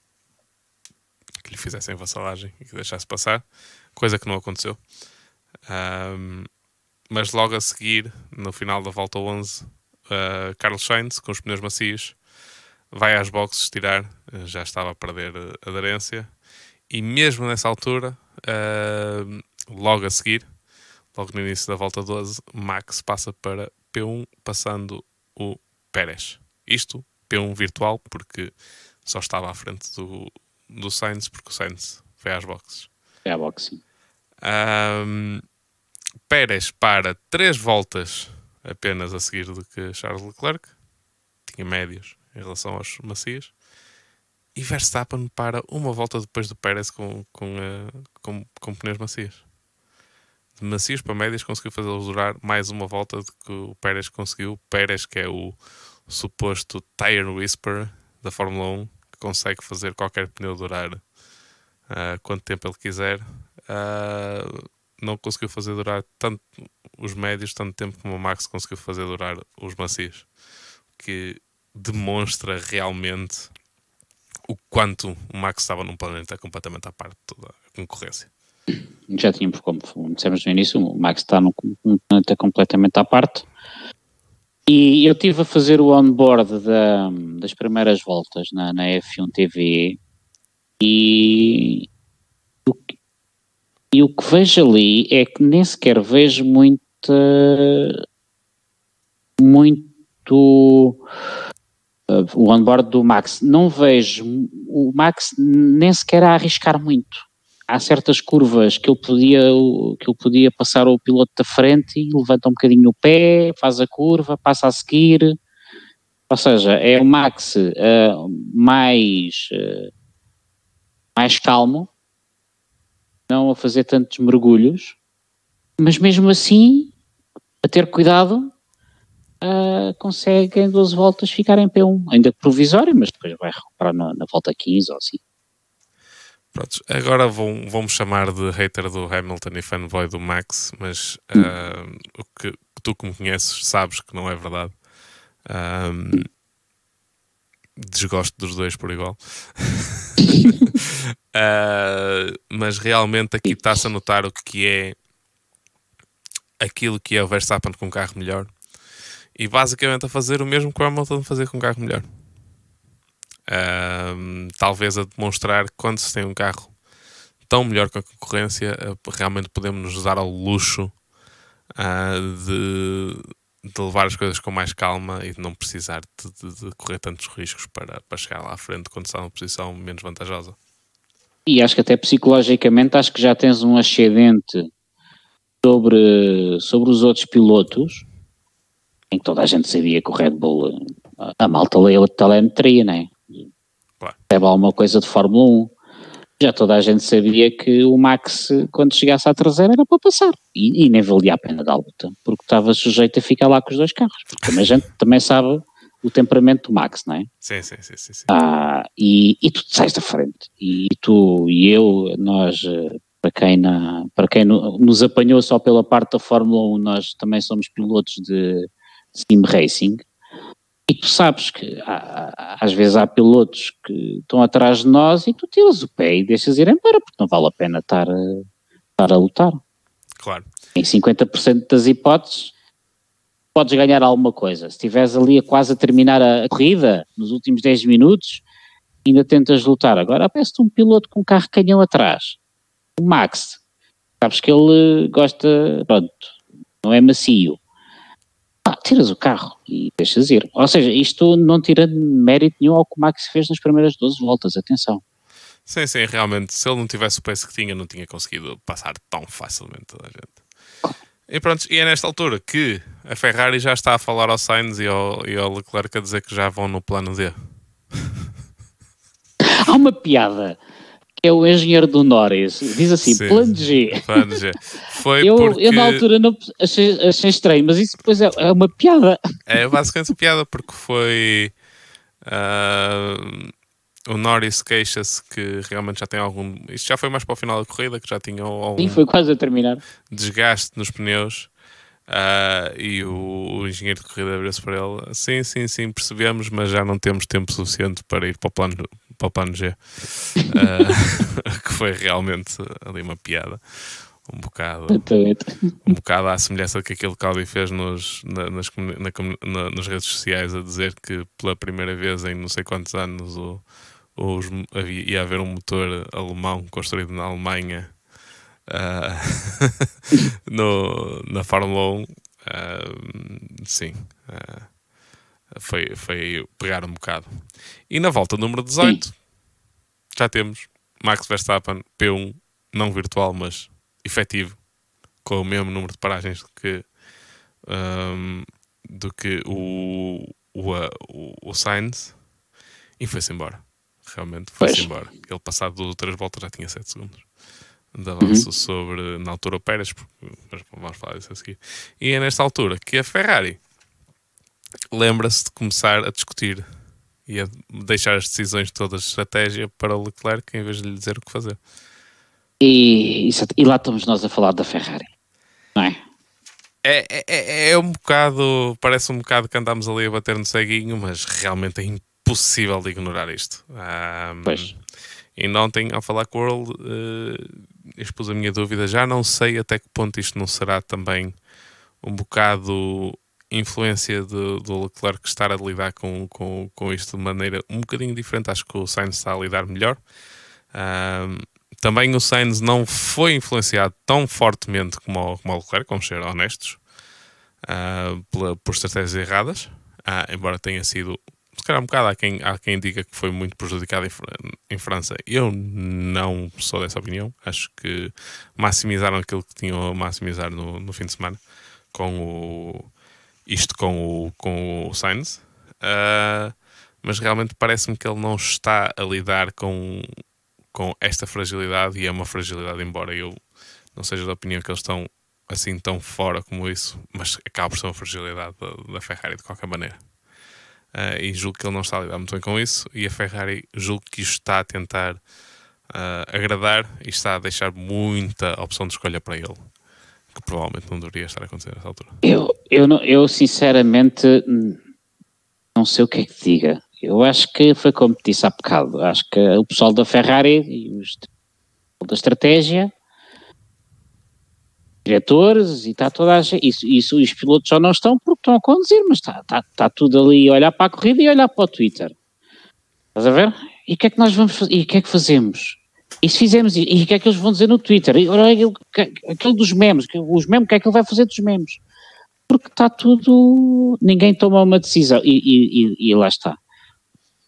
que lhe fizessem vassalagem e que deixasse passar, coisa que não aconteceu. mas logo a seguir, no final da volta 11, Carlos Sainz, com os pneus macios, vai às boxes tirar, eh, já estava a perder aderência, e mesmo nessa altura, uh, logo a seguir, logo no início da volta 12, Max passa para P1, passando o Pérez. Isto, P1 virtual, porque só estava à frente do, do Sainz, porque o Sainz foi às boxes. Foi à boxe, sim. Um, Pérez para 3 voltas apenas a seguir do que Charles Leclerc, tinha médios em relação aos macios, e Verstappen para uma volta depois do Pérez com, com, uh, com, com pneus macios. De macios para médios conseguiu fazê-los durar mais uma volta do que o Pérez conseguiu. Pérez, que é o suposto tire whisperer da Fórmula 1, que consegue fazer qualquer pneu durar uh, quanto tempo ele quiser. Uh, não conseguiu fazer durar tanto os médios, tanto tempo como o Max conseguiu fazer durar os macios. Que demonstra realmente o quanto o Max estava num planeta completamente à parte de toda a concorrência. Já tínhamos, como dissemos no início, o Max está num, planeta completamente à parte. E eu estive a fazer o onboard da, das primeiras voltas na, na F1 TV e o, que, e o que vejo ali é que nem sequer vejo muita muito uh, o onboard do Max. Não vejo o Max nem sequer a arriscar muito há certas curvas que ele podia que ele podia passar o piloto da frente e levanta um bocadinho o pé, faz a curva, passa a seguir. Ou seja, é o Max uh, mais, uh, mais calmo, não a fazer tantos mergulhos, mas mesmo assim, a ter cuidado, uh, consegue em 12 voltas ficar em P1, ainda provisório, mas depois vai recuperar na, na volta 15 ou assim. Pronto, agora vão, vão-me chamar de hater do Hamilton e fanboy do Max, mas uh, o que tu que me conheces sabes que não é verdade. Um, desgosto dos dois por igual. uh, mas realmente aqui está-se a notar o que é aquilo que é o Verstappen com um carro melhor e basicamente a fazer o mesmo que o Hamilton fazer com um carro melhor talvez a demonstrar que quando se tem um carro tão melhor que a concorrência, uh, realmente podemos nos dar ao luxo uh, de, de, levar as coisas com mais calma e de não precisar de, de, de, correr tantos riscos para, para chegar lá à frente quando está numa posição menos vantajosa. E acho que até psicologicamente acho que já tens um ascendente sobre, sobre os outros pilotos em que toda a gente sabia que o Red Bull a malta lê a telemetria, não é? Claro. Recebe alguma coisa de Fórmula 1. Já toda a gente sabia que o Max, quando chegasse à traseira, era para passar. E, e nem valia a pena dar luta, porque estava sujeito a ficar lá com os dois carros. Porque também a gente também sabe o temperamento do Max, não é? Sim, sim, sim. sim, sim. Ah, e, e tu sais da frente. E tu e eu, nós, para quem, na, para quem nos apanhou só pela parte da Fórmula 1, nós também somos pilotos de sim racing. E tu sabes que há, às vezes há pilotos que estão atrás de nós e tu tiras o pé e deixas ir embora, porque não vale a pena estar, estar a lutar. Claro. Em 50% das hipóteses, podes ganhar alguma coisa. Se estiveres ali a quase a terminar a, a corrida, nos últimos 10 minutos, ainda tentas lutar. Agora, aparece-te um piloto com um carro canhão atrás. O Max. Sabes que ele gosta, pronto, não é macio ah, tiras o carro e deixas ir. Ou seja, isto não tira mérito nenhum ao que o Max fez nas primeiras 12 voltas, atenção. Sim, sim, realmente, se ele não tivesse o peso que tinha, não tinha conseguido passar tão facilmente toda a gente. E pronto, e é nesta altura que a Ferrari já está a falar ao Sainz e ao, e ao Leclerc a dizer que já vão no plano D. Há uma piada é o engenheiro do Norris. Diz assim, Sim, plano G. Plano G. Foi eu, porque... eu na altura não achei, achei estranho, mas isso depois é, é, uma piada. É basicamente uma piada, porque foi... Uh, o Norris queixa-se que realmente já tem algum... Isto já foi mais para o final da corrida, que já tinha algum... Sim, foi quase a terminar. Desgaste nos pneus. Uh, e o, o, engenheiro de corrida abriu-se para ele. Sim, sim, sim, percebemos, mas já não temos tempo suficiente para ir para o plano, para o plano G. Uh, que foi realmente ali uma piada. Um bocado, um bocado à semelhança do que aquele que Audi fez nos, na, nas, na, nas redes sociais a dizer que pela primeira vez em não sei quantos anos o, os, havia, ia haver um motor alemão construído na Alemanha uh, no, na Fórmula 1. Uh, sim, uh, foi, foi pegar um bocado. E na volta número 18, já temos Max Verstappen P1, não virtual, mas efetivo, com o mesmo número de paragens que, um, do que o, o, o, o Sainz e foi-se embora. Realmente foi-se embora. Ele, passado duas ou três voltas, já tinha 7 segundos de avanço uhum. sobre, na altura, o Pérez, mas vamos falar disso a seguir. E é nesta altura que a Ferrari lembra-se de começar a discutir e a deixar as decisões todas de estratégia para o Leclerc em vez de lhe dizer o que fazer. E, e lá estamos nós a falar da Ferrari, não é? É, é, é, é um bocado, parece um bocado que andamos ali a bater no ceguinho, mas realmente é impossível de ignorar isto. Um, pois. E ontem, ao falar com o World, uh, expus a minha dúvida. Já não sei até que ponto isto não será também um bocado influência do, do Leclerc estar a lidar com, com, com isto de maneira um bocadinho diferente. Acho que o Sainz está a lidar melhor. Um, também o Sainz não foi influenciado tão fortemente como o, como o Leclerc, vamos ser honestos, uh, pela, por estratégias erradas, uh, embora tenha sido se calhar um bocado há quem, há quem diga que foi muito prejudicado em, em, França. Eu não sou dessa opinião. Acho que maximizaram aquilo que tinham a maximizar no, no fim de semana com o, isto com o, com o Sainz. Uh, mas realmente parece-me que ele não está a lidar com, com esta fragilidade e é uma fragilidade, embora eu não seja da opinião que eles estão assim tão fora como isso, mas acaba por ser uma fragilidade da, da Ferrari de qualquer maneira. Uh, e julgo que ele não está a lidar muito bem com isso. E a Ferrari julgo que está a tentar uh, agradar e está a deixar muita opção de escolha para ele, que provavelmente não deveria estar a acontecer nessa altura. Eu, eu, não, eu sinceramente não sei o que é que diga. Eu acho que foi como disse há bocado. Acho que o pessoal da Ferrari e os da estratégia diretores e está toda a gente. Isso, isso os pilotos só não estão porque estão a conduzir, mas está, está, está tudo ali a olhar para a corrida e olhar para o Twitter. Estás a ver? E o que é que nós vamos fazer? E o que é que fazemos? E se fizemos, e o que é que eles vão dizer no Twitter? E, olha, aquele dos memes, os memes, o que é que ele vai fazer dos memes? Porque está tudo. Ninguém toma uma decisão. E, e, e lá está.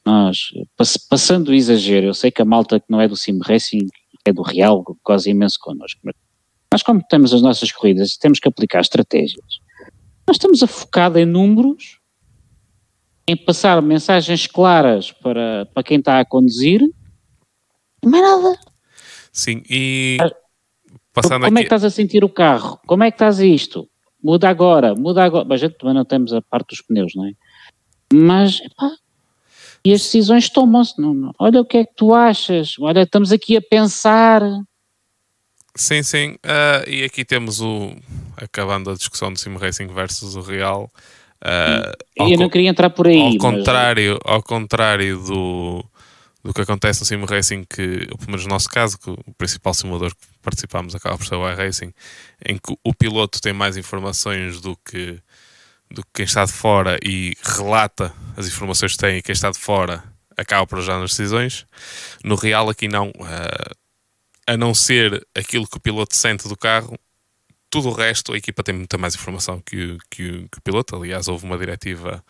Nós, passando o exagero, eu sei que a malta que não é do Sim Racing é do Real, quase imenso connosco, mas nós, como temos as nossas corridas, temos que aplicar estratégias. Nós estamos a focar em números, em passar mensagens claras para, para quem está a conduzir, não é nada. Sim, e passando Como aqui... é que estás a sentir o carro? Como é que estás a isto? Muda agora, muda agora. Mas a gente também não temos a parte dos pneus, não é? Mas, epá, e as decisões tomam-se. Olha o que é que tu achas? Olha, estamos aqui a pensar. Sim, sim. Uh, e aqui temos o. Acabando a discussão do Sim Racing versus o Real. Uh, eu não queria entrar por aí. Ao contrário, mas... ao contrário do, do que acontece no Sim Racing, que, pelo menos no nosso caso, que o principal simulador que participámos acaba por ser o iRacing, em que o piloto tem mais informações do que, do que quem está de fora e relata as informações que tem e quem está de fora acaba por ajudar nas decisões. No Real, aqui não. Uh, a não ser aquilo que o piloto sente do carro, tudo o resto, a equipa tem muita mais informação que, que, que o piloto. Aliás, houve uma diretiva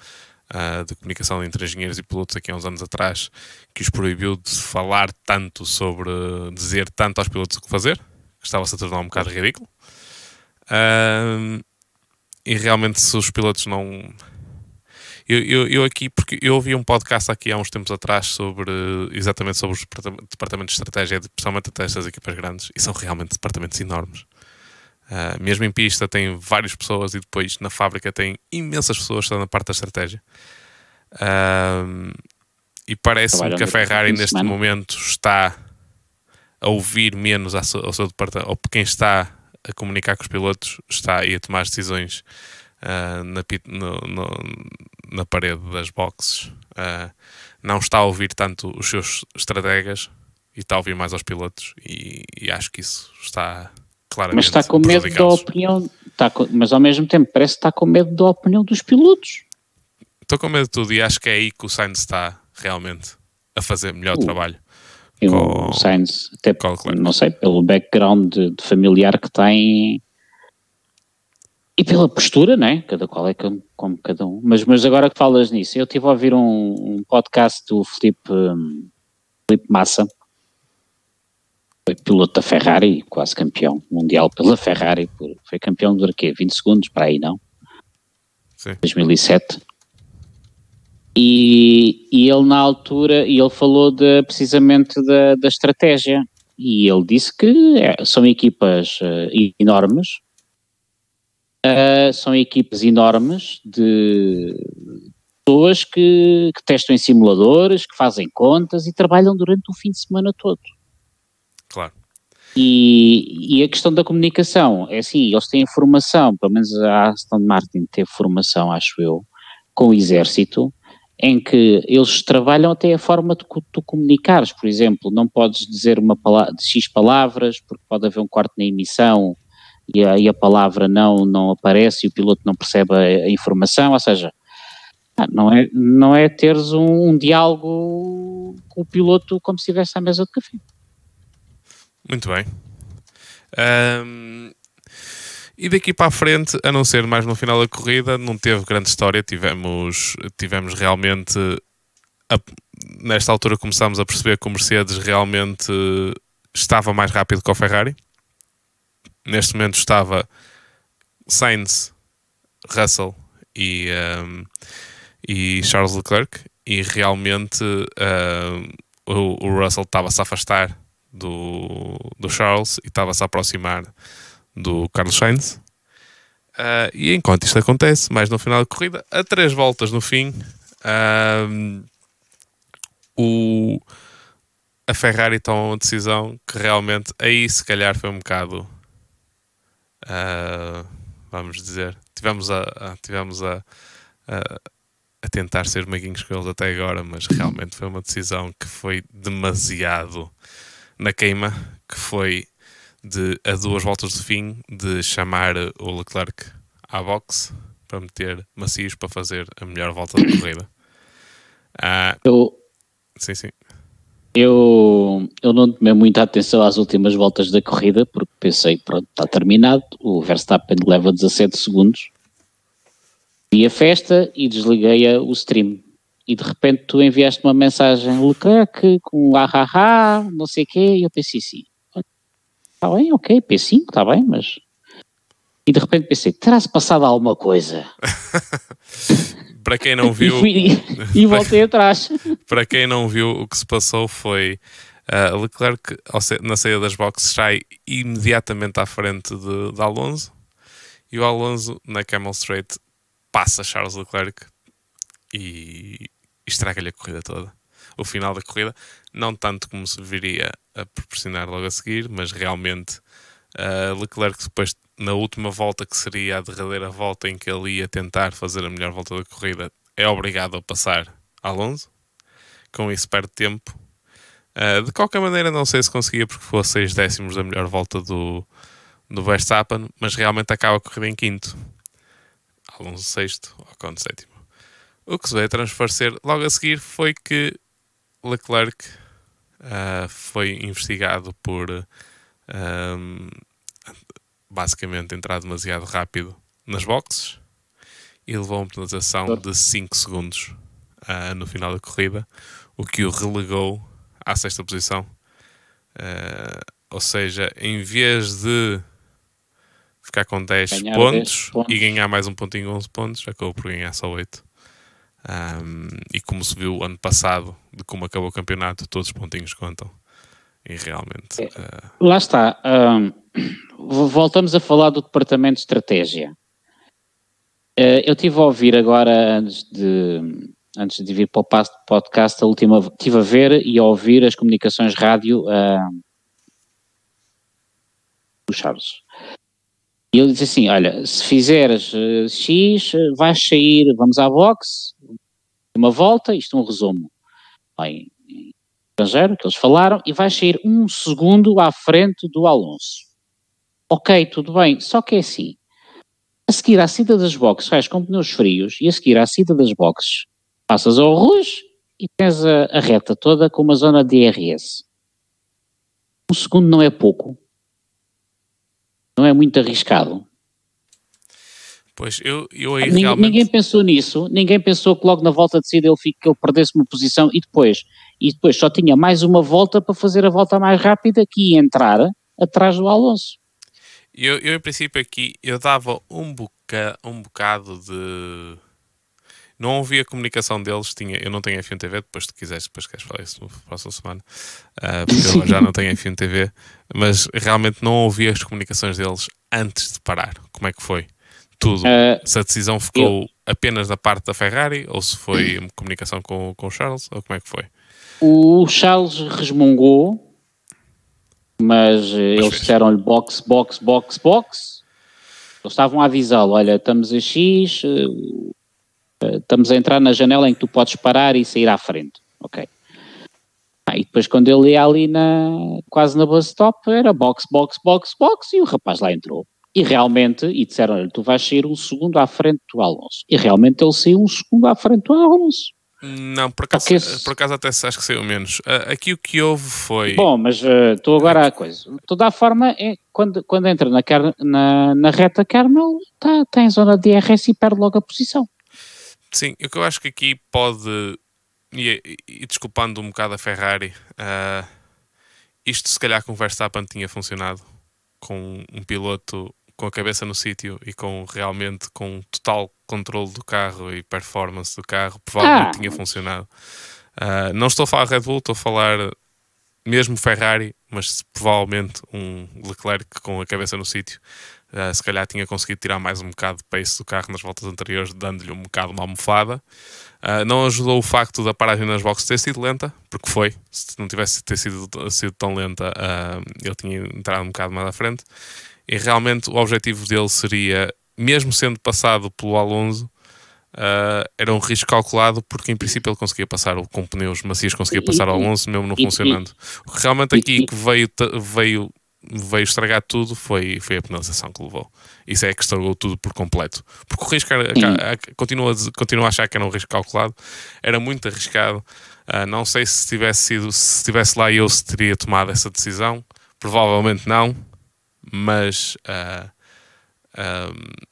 uh, de comunicação entre engenheiros e pilotos aqui há uns anos atrás que os proibiu de falar tanto sobre, dizer tanto aos pilotos o que fazer, estava-se a tornar um bocado ridículo. Uh, e realmente, se os pilotos não eu, eu, eu, aqui, porque eu ouvi um podcast aqui há uns tempos atrás sobre exatamente sobre os departamentos de estratégia, principalmente até estas equipas grandes, e são realmente departamentos enormes. Uh, mesmo em pista tem várias pessoas e depois na fábrica tem imensas pessoas que estão na parte da estratégia. Uh, e parece-me que a Ferrari neste semana. momento está a ouvir menos ao seu, ao seu departamento, ou quem está a comunicar com os pilotos está aí a tomar decisões uh, na, no, no, na parede das boxes, uh, não está a ouvir tanto os seus estrategas e está a ouvir mais aos pilotos e, e acho que isso está claramente Mas está com medo da opinião, está com, mas ao mesmo tempo parece que está com medo da opinião dos pilotos. Estou com medo de tudo e acho que é aí que o Sainz está realmente a fazer melhor uh, trabalho. Com, o Sainz, até não sei, pelo background de, de familiar que tem, e pela postura, né? Cada qual é como, como cada um. Mas, mas agora que falas nisso, eu estive a ouvir um, um podcast do Felipe, um, Felipe Massa, foi piloto da Ferrari, quase campeão mundial pela Ferrari, foi campeão do quê? 20 segundos para aí, não? Sim. 2007. E, e ele na altura, e ele falou de, precisamente da, da estratégia, e ele disse que é, são equipas uh, enormes, uh, são equipas enormes de pessoas que, que testam em simuladores, que fazem contas e trabalham durante o fim de semana todo. Claro. E, e, a questão da comunicação, é assim, eles têm formação, pelo menos a Aston Martin teve formação, acho eu, com o exército, em que eles trabalham até a forma de tu comunicares, por exemplo, não podes dizer uma palavra, de X palavras, porque pode haver um corte na emissão e a, e a palavra não, não aparece e o piloto não percebe a, a informação, ou seja, não é, não é teres um, um diálogo com o piloto como se estivesse à mesa de café. Muito bem. Um, e daqui para a frente, a não ser mais no final da corrida, não teve grande história. Tivemos, tivemos realmente. A, nesta altura começámos a perceber que o Mercedes realmente estava mais rápido que o Ferrari. Neste momento estava Sainz, Russell e, um, e Charles Leclerc. E realmente um, o, o Russell estava-se a afastar do, do Charles e estava-se a aproximar do Carlos Sainz. Uh, e enquanto isto acontece, mais no final da corrida, a três voltas no fim, uh, o, a Ferrari toma uma decisão que realmente aí se calhar foi um bocado uh, vamos dizer, tivemos a, a tivemos a, a, a, tentar ser maguinhos com eles até agora, mas realmente foi uma decisão que foi demasiado na queima, que foi de a duas voltas do fim de chamar o Leclerc à boxe para meter macios para fazer a melhor volta da corrida. Ah, eu, sim, sim. Eu, eu não tomei muita atenção às últimas voltas da corrida porque pensei, pronto, está terminado. O Verstappen leva 17 segundos. Vi a festa e desliguei o stream. E de repente tu enviaste uma mensagem Leclerc com ah, ah, ah não sei o quê, e eu pensei assim, Está bem, ok, P5, está bem, mas. E de repente pensei, terá-se passado alguma coisa? para quem não viu. e, voltei atrás. Para quem não viu, o que se passou foi. Uh, Leclerc, na saída das boxes, sai imediatamente à frente de, de Alonso e o Alonso, na Camel Straight, passa Charles Leclerc e estraga-lhe a corrida toda. O final da corrida, não tanto como se viria a proporcionar logo a seguir, mas realmente uh, Leclerc depois na última volta que seria a derradeira volta em que ele ia tentar fazer a melhor volta da corrida é obrigado a passar Alonso com isso perde tempo. Uh, de qualquer maneira não sei se conseguia porque foi 6 décimos da melhor volta do, do Verstappen mas realmente acaba a corrida em quinto. Alonso sexto, Ocon sétimo. O que se veio a transparecer logo a seguir foi que Leclerc uh, foi investigado por um, basicamente entrar demasiado rápido nas boxes e levou uma penalização de 5 segundos uh, no final da corrida, o que o relegou à sexta posição. Uh, ou seja, em vez de ficar com 10 pontos, pontos, e ganhar mais um pontinho 11 pontos, acabou por ganhar só 8. Um, e como se viu ano passado, de como acabou o campeonato, todos os pontinhos contam. E realmente. Uh... Lá está. Um, voltamos a falar do departamento de estratégia. Uh, eu tive a ouvir agora, antes de, antes de vir para o podcast, a última, estive a ver e a ouvir as comunicações rádio uh, do Charles. E ele disse assim: Olha, se fizeres uh, X, vais sair, vamos à box, uma volta, isto é um resumo em estrangeiro que eles falaram, e vais sair um segundo à frente do Alonso. Ok, tudo bem, só que é assim. A seguir à saída das boxes, vais com pneus frios, e a seguir à saída das boxes, passas ao Rouge e tens a, a reta toda com uma zona de DRS. Um segundo não é pouco. Não é muito arriscado. Pois, eu, eu aí ninguém, realmente... ninguém pensou nisso, ninguém pensou que logo na volta de saída ele, fique, que ele perdesse uma posição e depois, e depois só tinha mais uma volta para fazer a volta mais rápida que ia entrar atrás do Alonso. Eu, eu em princípio aqui, eu dava um, boca, um bocado de... Não ouvi a comunicação deles, tinha, eu não tenho F1 TV, depois se quiseres, depois queres falar isso na próxima semana, uh, porque eu já não tenho F1 TV, mas realmente não ouvi as comunicações deles antes de parar. Como é que foi? Tudo. Uh, se a decisão ficou eu... apenas da parte da Ferrari, ou se foi comunicação com, com o Charles, ou como é que foi? O Charles resmungou, mas, mas eles disseram-lhe box, box, box, box. Eles estavam a avisá-lo: olha, estamos a X, eh, estamos a entrar na janela em que tu podes parar e sair à frente. Ok. Ah, e depois, quando ele ia ali na, quase na bus stop, era box, box, box, box, e o rapaz lá entrou. E realmente, e disseram-lhe, tu vais sair um segundo à frente do Alonso. E realmente ele saiu um segundo à frente do Alonso. Não, por acaso, esse... por acaso até acho que saiu menos. Uh, aqui o que houve foi. Bom, mas estou uh, agora a coisa. De toda a forma, é, quando, quando entra na, na, na reta Carmel, está tá em zona de DRS e perde logo a posição. Sim, o que eu acho que aqui pode, e, e desculpando um bocado a Ferrari, uh, isto se calhar com o Verstappen tinha funcionado, com um piloto com a cabeça no sítio e com realmente com total controle do carro e performance do carro, provavelmente ah. tinha funcionado. Uh, não estou a falar Red Bull, estou a falar mesmo Ferrari, mas provavelmente um Leclerc com a cabeça no sítio Uh, se calhar tinha conseguido tirar mais um bocado de pace do carro nas voltas anteriores, dando-lhe um bocado uma almofada. Uh, não ajudou o facto da paragem nas boxes ter sido lenta, porque foi. Se não tivesse ter sido, sido tão lenta, uh, ele tinha entrado um bocado mais à frente. E realmente o objetivo dele seria, mesmo sendo passado pelo Alonso, Uh, era um risco calculado porque em princípio ele conseguia passar com pneus macios, conseguia passar ao Alonso mesmo não funcionando. O que realmente aqui que veio, veio veio estragar tudo foi, foi a penalização que levou. Isso é que estragou tudo por completo. Porque o risco era, continua, continua a achar que era um risco calculado, era muito arriscado. Uh, não sei se tivesse sido, se estivesse lá eu se teria tomado essa decisão. Provavelmente não, mas uh, um,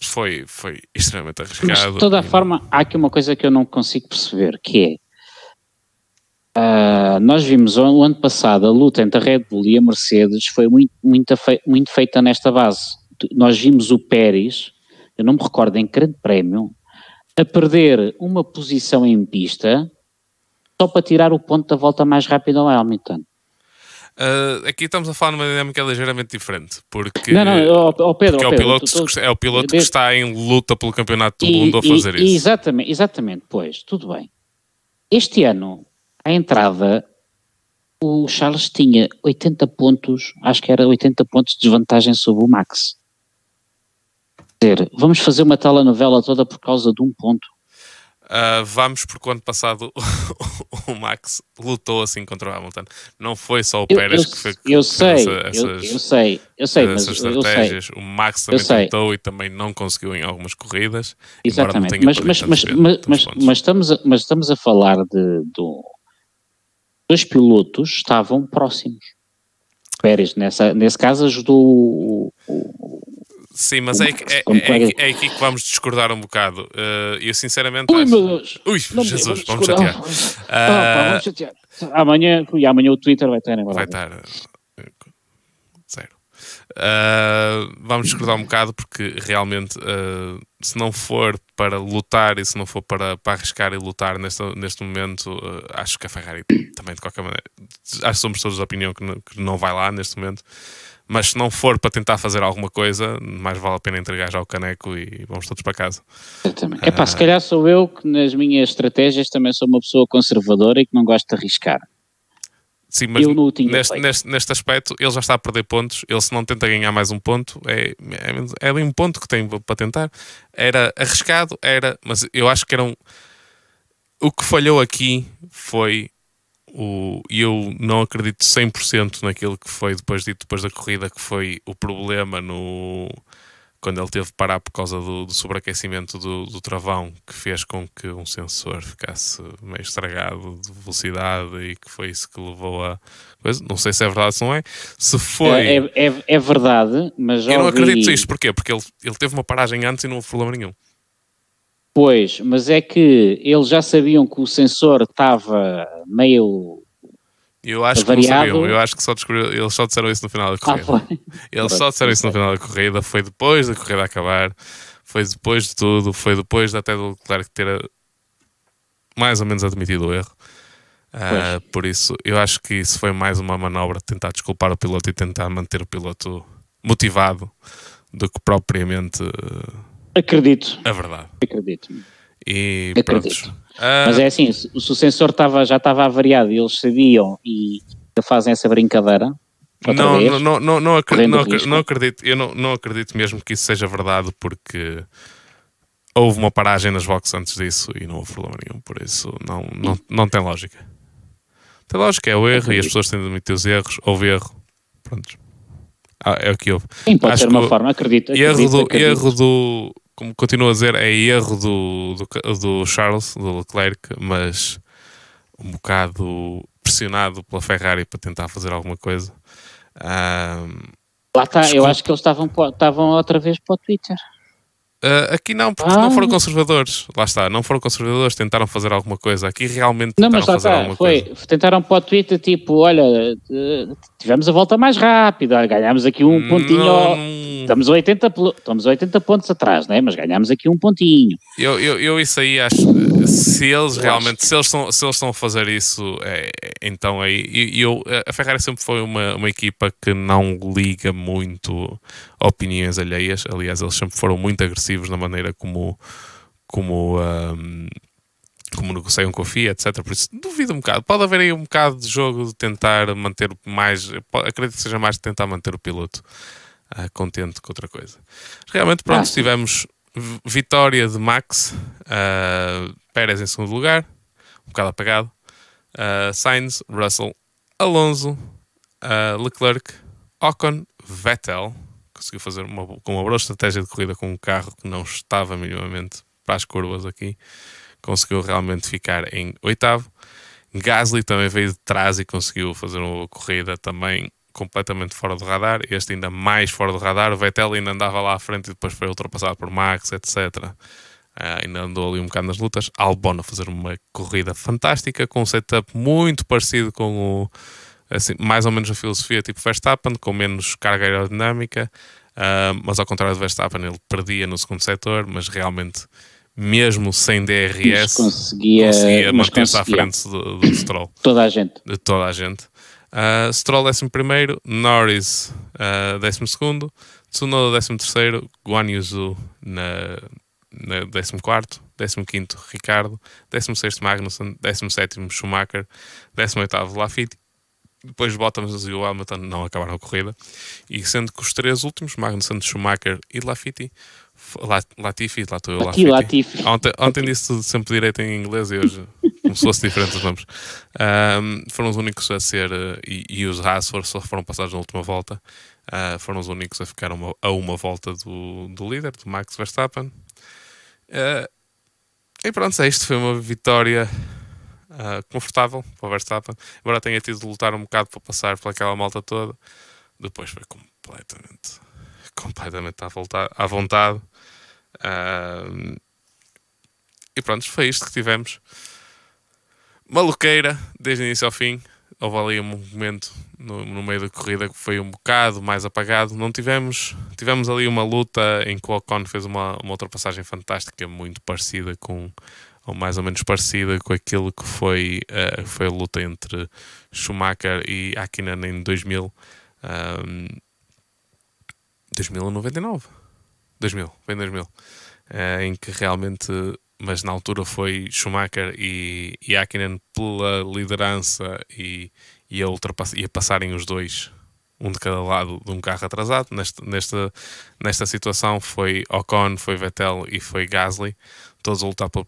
foi, foi extremamente arriscado. Mas de toda a forma, há aqui uma coisa que eu não consigo perceber, que é Uh, nós vimos o ano passado a luta entre a Red Bull e a Mercedes foi muito, muito, muito feita nesta base. Nós vimos o Pérez, eu não me recordo em grande prémio, a perder uma posição em pista só para tirar o ponto da volta mais rápida ao Hamilton. Uh, aqui estamos a falar numa dinâmica ligeiramente diferente, porque, não, não, oh, Pedro, porque oh, Pedro, é, o piloto, tu, tu, é o piloto que está em luta pelo campeonato do e, mundo a fazer e, isso. Exatamente, exatamente, pois, tudo bem. Este ano à entrada, o Charles tinha 80 pontos, acho que era 80 pontos de desvantagem sobre o Max. Quer dizer, vamos fazer uma telenovela toda por causa de um ponto. Uh, vamos, porque o ano passado o Max lutou assim contra o Hamilton. Não foi só o Pérez eu, que foi eu sei, essas, eu, eu, sei, eu sei, mas estratégias. O Max também tentou e também não conseguiu em algumas corridas. Exatamente, mas, mas, mas, mas, mas, estamos a, mas estamos a falar de, de dois pilotos estavam próximos. Pérez, nessa, nesse caso, ajudou o. o Sim, mas é, é, é, é, aqui que vamos discordar um bocado. Uh, eu sinceramente. Ui, meu Deus! Ui, Jesus, vamos chatear. Uh... Ah, vamos chatear. Amanhã, e amanhã o Twitter vai estar Vai estar. Zero. Uh, vamos discordar um bocado porque realmente, uh, se não for para lutar e se não for para, para arriscar e lutar neste, neste momento, uh, acho que a Ferrari também, de qualquer maneira, acho que somos todos da opinião que não, que não vai lá neste momento. Mas se não for para tentar fazer alguma coisa, mais vale a pena entregar já o caneco e vamos todos para casa. É pá, se calhar sou eu que nas minhas estratégias também sou uma pessoa conservadora e que não gosto de arriscar. Sim, mas neste, neste, neste, aspecto ele já está a perder pontos. Ele, se não tenta ganhar mais um ponto, é, é, é um ponto que tem para tentar. Era arriscado, era, mas eu acho que era um. O que falhou aqui foi o. E eu não acredito 100% naquilo que foi depois dito depois da corrida, que foi o problema no. quando ele teve de parar por causa do, do sobreaquecimento do, do, travão, que fez com que um sensor ficasse meio estragado de velocidade e que foi isso que levou a coisa. Não sei se é verdade ou não é. Se foi. É, é, é verdade, mas. Eu não acredito nisto, porquê? Porque ele, ele teve uma paragem antes e não houve problema nenhum. Pois, mas é que eles já sabiam que o sensor estava meio eu acho que não sabiam. Eu acho que só descobriu, eles só disseram isso no final da Ah, corrida. foi. eles só disseram isso no final da corrida. Foi depois da corrida acabar. Foi depois de tudo. Foi depois de até do Leclerc ter eh, mais ou menos admitido o erro. Ah, por isso, eu acho que isso foi mais uma manobra de tentar desculpar o piloto e tentar manter o piloto motivado do que propriamente eh, Acredito, a verdade. acredito. E Acredito. pronto. Ah, Mas é assim, se se o sensor estava, já estava avariado e eles sabiam e fazem essa brincadeira, não, vez, não, não, não, acredito, não, risco. não acredito, eu não, não acredito mesmo que isso seja verdade porque houve uma paragem nas boxes antes disso e não houve problema nenhum, por isso não, não, não tem lógica. Tem lógica, é o erro e as Acredito. pessoas têm de admitir os erros, houve erro, pronto. Ah, é o que houve. sim, pode acho ser uma forma, acredito. Erro acredito, do, acredito. erro do, como continuo a dizer, é erro do, do, do Charles, do Leclerc, mas um bocado pressionado pela Ferrari para tentar fazer alguma coisa. Ah, Lá está, eu acho que eles estavam outra vez para o Twitter. Uh, aqui não, porque Ah. não foram conservadores. Lá está, não foram conservadores, tentaram fazer alguma coisa. Aqui realmente Não, tentaram mas lá fazer está, alguma foi, coisa. tentaram para o Twitter, tipo, olha, eh, tivemos a volta mais rápida, ganhámos aqui um pontinho, Não- estamos, a 80, pelo- estamos a 80 pontos atrás, né? mas ganhámos aqui um pontinho. eu, eu, eu isso aí acho. Se eles Eu realmente, se eles, estão, se eles estão a fazer isso, é, então aí. Eu, a Ferrari sempre foi uma, uma equipa que não liga muito opiniões alheias. Aliás, eles sempre foram muito agressivos na maneira como. como um, como negociam com a FIA, etc. Por isso, duvido um bocado. Pode haver aí um bocado de jogo de tentar manter mais. Acredito que seja mais de tentar manter o piloto ah, contente com outra coisa. Realmente, pronto, tivemos vitória de Max, ah, Pérez em segundo lugar, um bocado apagado, ah, Sainz, Russell, Alonso, ah, Leclerc, Ocon, Vettel. Conseguiu fazer uma, com uma boa estratégia de corrida com um carro que não estava minimamente para as curvas aqui conseguiu realmente ficar em oitavo. Gasly também veio de trás e conseguiu fazer uma corrida também completamente fora do radar. Este ainda mais fora do radar. O Vettel ainda andava lá à frente e depois foi ultrapassado por Max, etc. Ah, ainda andou ali um bocado nas lutas. Albon a fazer uma corrida fantástica com um setup muito parecido com o. Assim, mais ou menos a filosofia tipo Verstappen, com menos carga aerodinâmica, ah, mas ao contrário do Verstappen, ele perdia no segundo setor, mas realmente, mesmo sem Mas DRS, conseguia, conseguia mas manter-se à conseguia. frente do, do Stroll, Toda a gente. de toda a gente. Uh, Stroll 11, Norris uh, 12, Tsunoda 13, Guan Yuzu na, na 14, 15 Ricardo, 16 Magnussen, 17 Schumacher, 18 Lafitte. Depois Bottas e o Hamilton não acabaram a corrida. E sendo que os três últimos, Magnussen, Schumacher e Lafitte, Latifi, lá estou eu, Latifi. Latifi. Ontem, ontem disse sempre direito em inglês e hoje como se fosse diferente os nomes. Ahm, foram os únicos a ser, eh, e, e os Haas foram- só foram passados na última volta, Ah, foram os únicos a ficar uma- a uma volta do, do líder, do Max Verstappen. Ah, e pronto, é isto. Foi uma vitória ah, confortável para o Verstappen, embora tenha tido de lutar um bocado para passar pelaquela malta toda. Depois foi completamente, completamente à, volta, à vontade. Ah, e pronto, foi isto que tivemos. Maluqueira, desde o início ao fim. Houve ali um momento no, no meio da corrida que foi um bocado mais apagado. Não tivemos, tivemos ali uma luta em que o Ocon fez uma, uma ultrapassagem fantástica, muito parecida com, ou mais ou menos parecida com aquilo que foi, eh, foi a luta entre Schumacher e Hakkinen em 2000. Um, 2000 ou 99? 2000, foi em 2000. eh, em que realmente, mas na altura foi Schumacher e, e Hakkinen pela liderança e, e, a ultrapass e a passarem os dois, um de cada lado de um carro atrasado. Nesta, nesta, nesta situação foi Ocon, foi Vettel e foi Gasly, todos a lutar por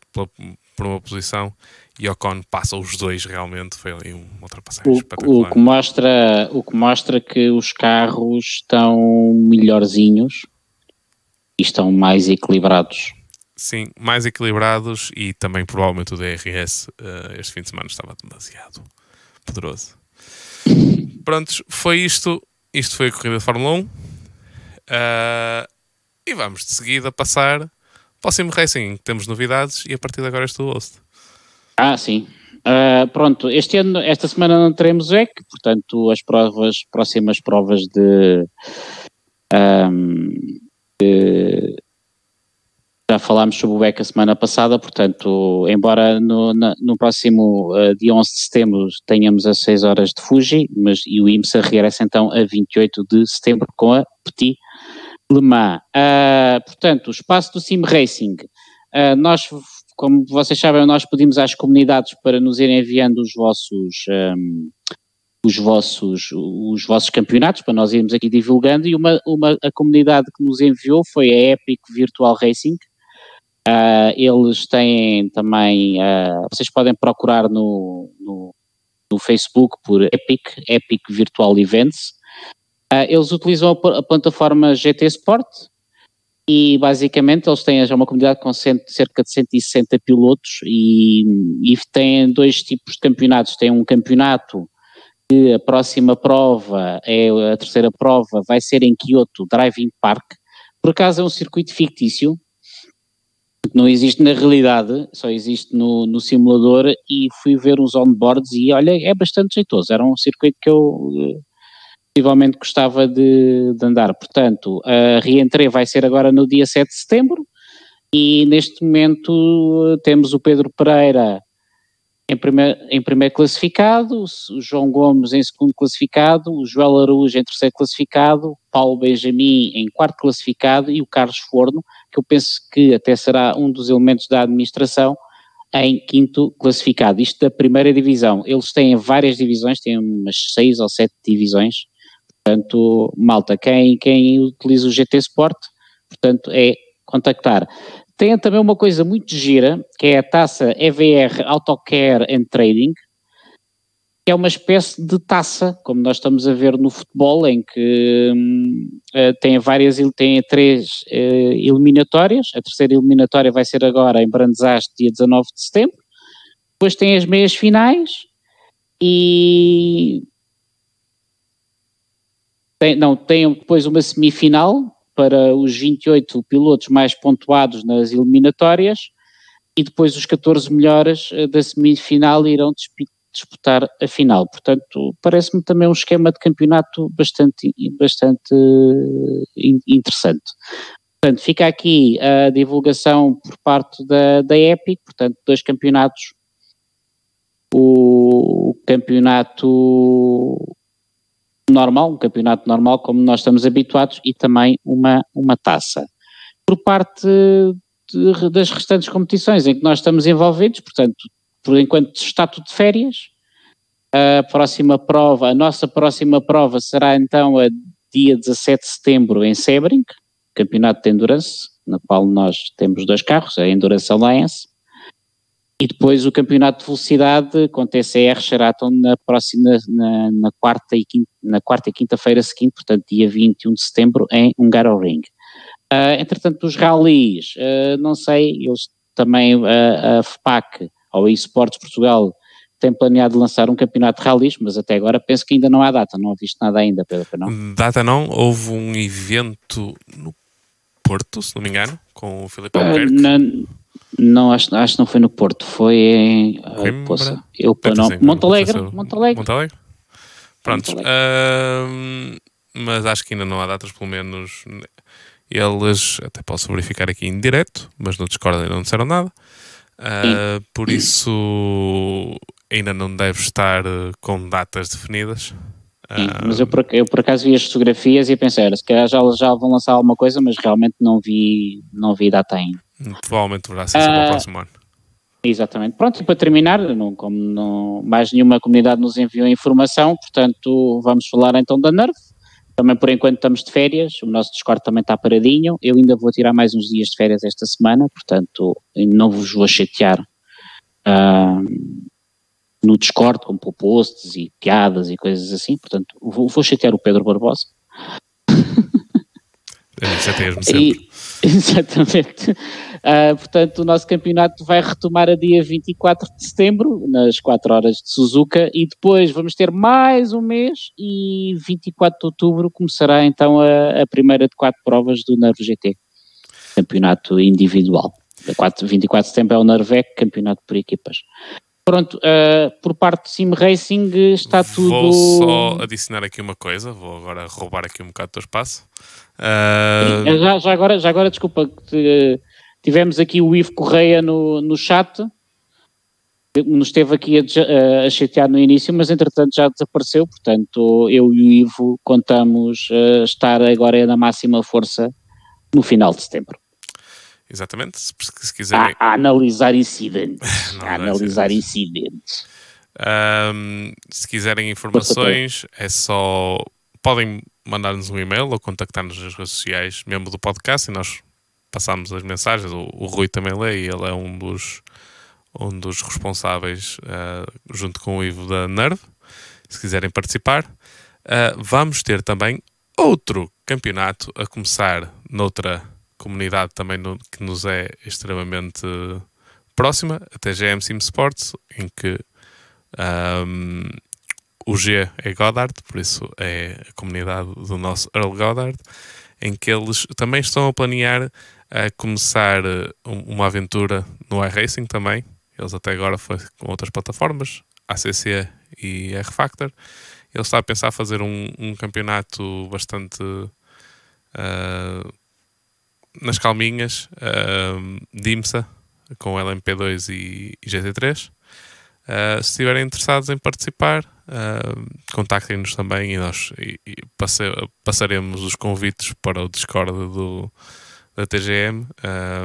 uma posição. E Ocon passa os dois realmente, foi ali uma ultrapassagem O, espetacular. o, que mostra, o que mostra que os carros estão melhorzinhos e estão mais equilibrados. Sim, mais equilibrados e também provavelmente o DRS uh, este fim de semana estava demasiado poderoso. Prontos, foi isto. Isto foi a corrida de Fórmula 1. Uh, e vamos de seguida passar para o Sim Racing, temos novidades e a partir de agora estou host. Ah, sim. Uh, pronto, este ano, esta semana não teremos EC, portanto, as provas, próximas provas de, um, de já falámos sobre o EC a semana passada, portanto, embora no, na, no próximo uh, dia 11 de setembro tenhamos as 6 horas de Fuji, mas e o IMSA regressa então a 28 de setembro com a Petit Le Mans. Uh, portanto, o espaço do Sim Racing, uh, nós como vocês sabem, nós pedimos às comunidades para nos irem enviando os vossos, um, os vossos, os vossos campeonatos, para nós irmos aqui divulgando, e uma, uma, a comunidade que nos enviou foi a Epic Virtual Racing. Uh, eles têm também, vocês podem procurar no, no, no, Facebook por Epic, Epic Virtual Events. Uh, eles utilizam a, a plataforma GT Sport, e basicamente eles têm já uma comunidade com cerca de 160 pilotos e, e têm dois tipos de campeonatos. Tem um campeonato que a próxima prova, é a terceira prova, vai ser em Kyoto Driving Park. Por acaso é um circuito fictício, não existe na realidade, só existe no, no simulador e fui ver uns onboards e olha, é bastante jeitoso. Era um circuito que eu possivelmente gostava de, de andar. Portanto, a reentrée vai ser agora no dia 7 de setembro e neste momento temos o Pedro Pereira em primeiro, em primeiro classificado, o João Gomes em segundo classificado, o Joel Araújo em terceiro classificado, Paulo Benjamin em quarto classificado e o Carlos Forno, que eu penso que até será um dos elementos da administração, em quinto classificado. Isto da primeira divisão. Eles têm várias divisões, têm umas seis ou sete divisões, Portanto, malta, quem, quem utiliza o GT Sport, portanto, é contactar. Tem também uma coisa muito gira, que é a taça EVR Autocare and Trading, que é uma espécie de taça, como nós estamos a ver no futebol, em que uh, tem várias, tem três uh, eliminatórias, a terceira eliminatória vai ser agora em Brandesast, dia 19 de setembro, depois tem as meias finais, e tem, não, tem depois uma semifinal para os 28 pilotos mais pontuados nas eliminatórias e depois os 14 melhores eh, da semifinal irão disputar a final. Portanto, parece-me também um esquema de campeonato bastante, bastante eh, interessante. Portanto, fica aqui a divulgação por parte da, da Epic, portanto, dois campeonatos. O campeonato normal, um campeonato normal como nós estamos habituados e também uma, uma taça. Por parte de, das restantes competições em que nós estamos envolvidos, portanto, por enquanto está tudo de férias, a próxima prova, a nossa próxima prova será então a dia 17 de setembro em Sebring, campeonato de Endurance, na qual nós temos dois carros, a Endurance Alliance, e depois o campeonato de velocidade com TCR Sheraton na próxima, na, na quarta e quinta, na quarta e quinta-feira seguinte, portanto dia 21 de setembro em Hungaroring. Uh, entretanto, os rallies, uh, não sei, eles também, uh, a FPAC ou a eSports Portugal tem planeado lançar um campeonato de rallies, mas até agora penso que ainda não há data, não há visto nada ainda, Pedro, não? Data não, houve um evento no Porto, se não me engano, com o Filipe Albuquerque. Não, acho, acho que não foi no Porto, foi em. Foi uh, poça, eu, não, Montalegre, Montalegre. Montalegre? Prontos. Uh, mas acho que ainda não há datas, pelo menos. Eles, até posso verificar aqui em direto, mas no Discord ainda não disseram nada. Uh, por isso, ainda não deve estar com datas definidas. Sim, mas eu por, eu por acaso vi as fotografias e pensei, se calhar já, já vão lançar alguma coisa, mas realmente não vi, não vi data ainda. Provavelmente deverá ser para o próximo ano. Exatamente. Pronto, e para terminar, não, como não, mais nenhuma comunidade nos enviou informação, portanto vamos falar então da NERV. Também por enquanto estamos de férias, o nosso Discord também está paradinho. Eu ainda vou tirar mais uns dias de férias esta semana, portanto não vos vou chatear uh, no Discord com posts e piadas e coisas assim. Portanto vou, vou chatear o Pedro Barbosa. Chateias-me sempre. exatamente. Uh, portanto, o nosso campeonato vai retomar a dia 24 de setembro, nas 4 horas de Suzuka, e depois vamos ter mais um mês e 24 de outubro começará então a, a primeira de quatro provas do Nervo GT, campeonato individual. 4, 24 de setembro é o Nervec, campeonato por equipas. Pronto, uh, por parte do Sim Racing está tudo. Vou só adicionar aqui uma coisa, vou agora roubar aqui um bocado do teu espaço. Uh... Já, já, agora, já agora, desculpa, tivemos aqui o Ivo Correia no, no chat, nos esteve aqui a, a, chatear no início, mas entretanto já desapareceu, portanto eu e o Ivo contamos uh, estar agora na máxima força no final de setembro. Exatamente, se, se quiserem. A, a analisar incidentes. a analisar incidentes. Um, se quiserem informações, é só. Podem mandar-nos um e-mail ou contactar-nos nas redes sociais, mesmo do podcast, e nós passamos as mensagens. O, o Rui também lê e ele é um dos, um dos responsáveis, uh, junto com o Ivo da Nerve. Se quiserem participar, uh, vamos ter também outro campeonato a começar noutra comunidade também no, que nos é extremamente próxima, a TGM Sim Sports, em que um, o G é Goddard, por isso é a comunidade do nosso Earl Goddard, em que eles também estão a planear a começar uma aventura no iRacing também. Eles até agora foi com outras plataformas, ACC e R-Factor. Ele está a pensar fazer um, um campeonato bastante uh, nas calminhas, uh, DIMSA com LMP2 e, e GT3. Uh, ah, se estiverem interessados em participar, uh, contactem-nos também e nós e, e passe, passaremos os convites para o Discord do, da TGM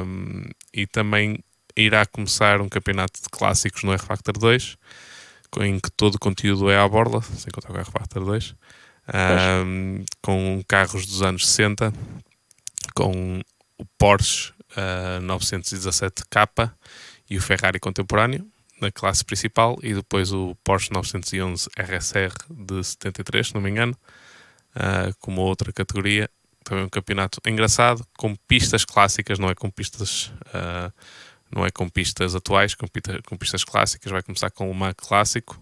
um, e também irá começar um campeonato de clássicos no R-Factor 2 em que todo o conteúdo é à borla, sem contar com o R-Factor 2 um, com carros dos anos 60 com o Porsche uh, 917K e o Ferrari contemporâneo na classe principal e depois o Porsche 911 RSR de 73, se não me engano, uh, como outra categoria. Também um campeonato engraçado, com pistas clássicas, não é com pistas, uh, não é com pistas atuais, com, pita, com pistas clássicas. Vai começar com o MAC clássico,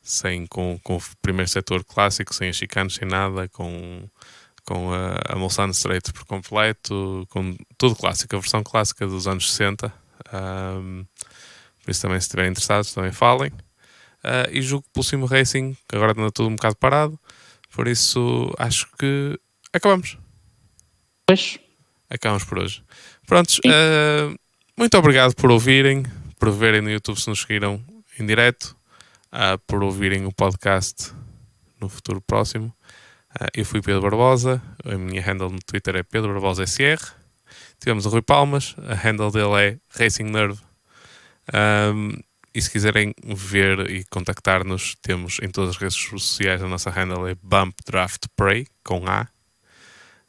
sem, com, com o primeiro setor clássico, sem chicanos, sem nada, com com a, a Mulsanne Straight por completo, com tudo clássico, a versão clássica dos anos 60. Um, por isso também, se estiverem interessados, também falem. Uh, e julgo que pelo Sim Racing, que agora anda tudo um bocado parado, por isso acho que acabamos. Pois. Acabamos por hoje. Prontos, uh, muito obrigado por ouvirem, por verem no YouTube se nos seguiram em direto, uh, por ouvirem o podcast no futuro próximo. Uh, eu fui Pedro Barbosa, a minha handle no Twitter é Pedro Barbosa SR. Tivemos o Rui Palmas, a handle dele é Racing Nerve. Um, e se quiserem ver e contactar-nos, temos em todas as redes sociais a nossa handle é Bump Draft Pray, com A.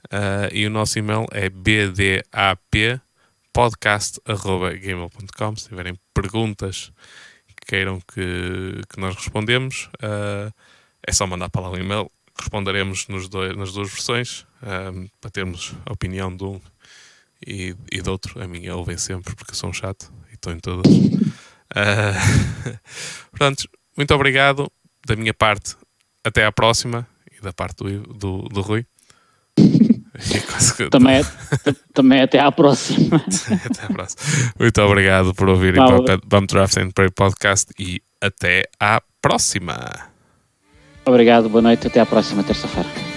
Uh, e o nosso e-mail é bdap.podcast.gmail.com. Se tiverem perguntas que queiram que, que nós respondemos, uh, é só mandar para lá o e-mail responderemos nos dois, nas duas versões um, para termos a opinião de um e, e do outro. A minha ouvem sempre porque sou um chato e estou em todas. Uh, portanto, muito obrigado da minha parte. Até à próxima e da parte do, do, do Rui. também, é, também até à próxima. até à próxima. Muito obrigado por ouvirem o Bump Draft and Pray Podcast e até à próxima. Obrigado, boa noite, até à próxima terça-feira.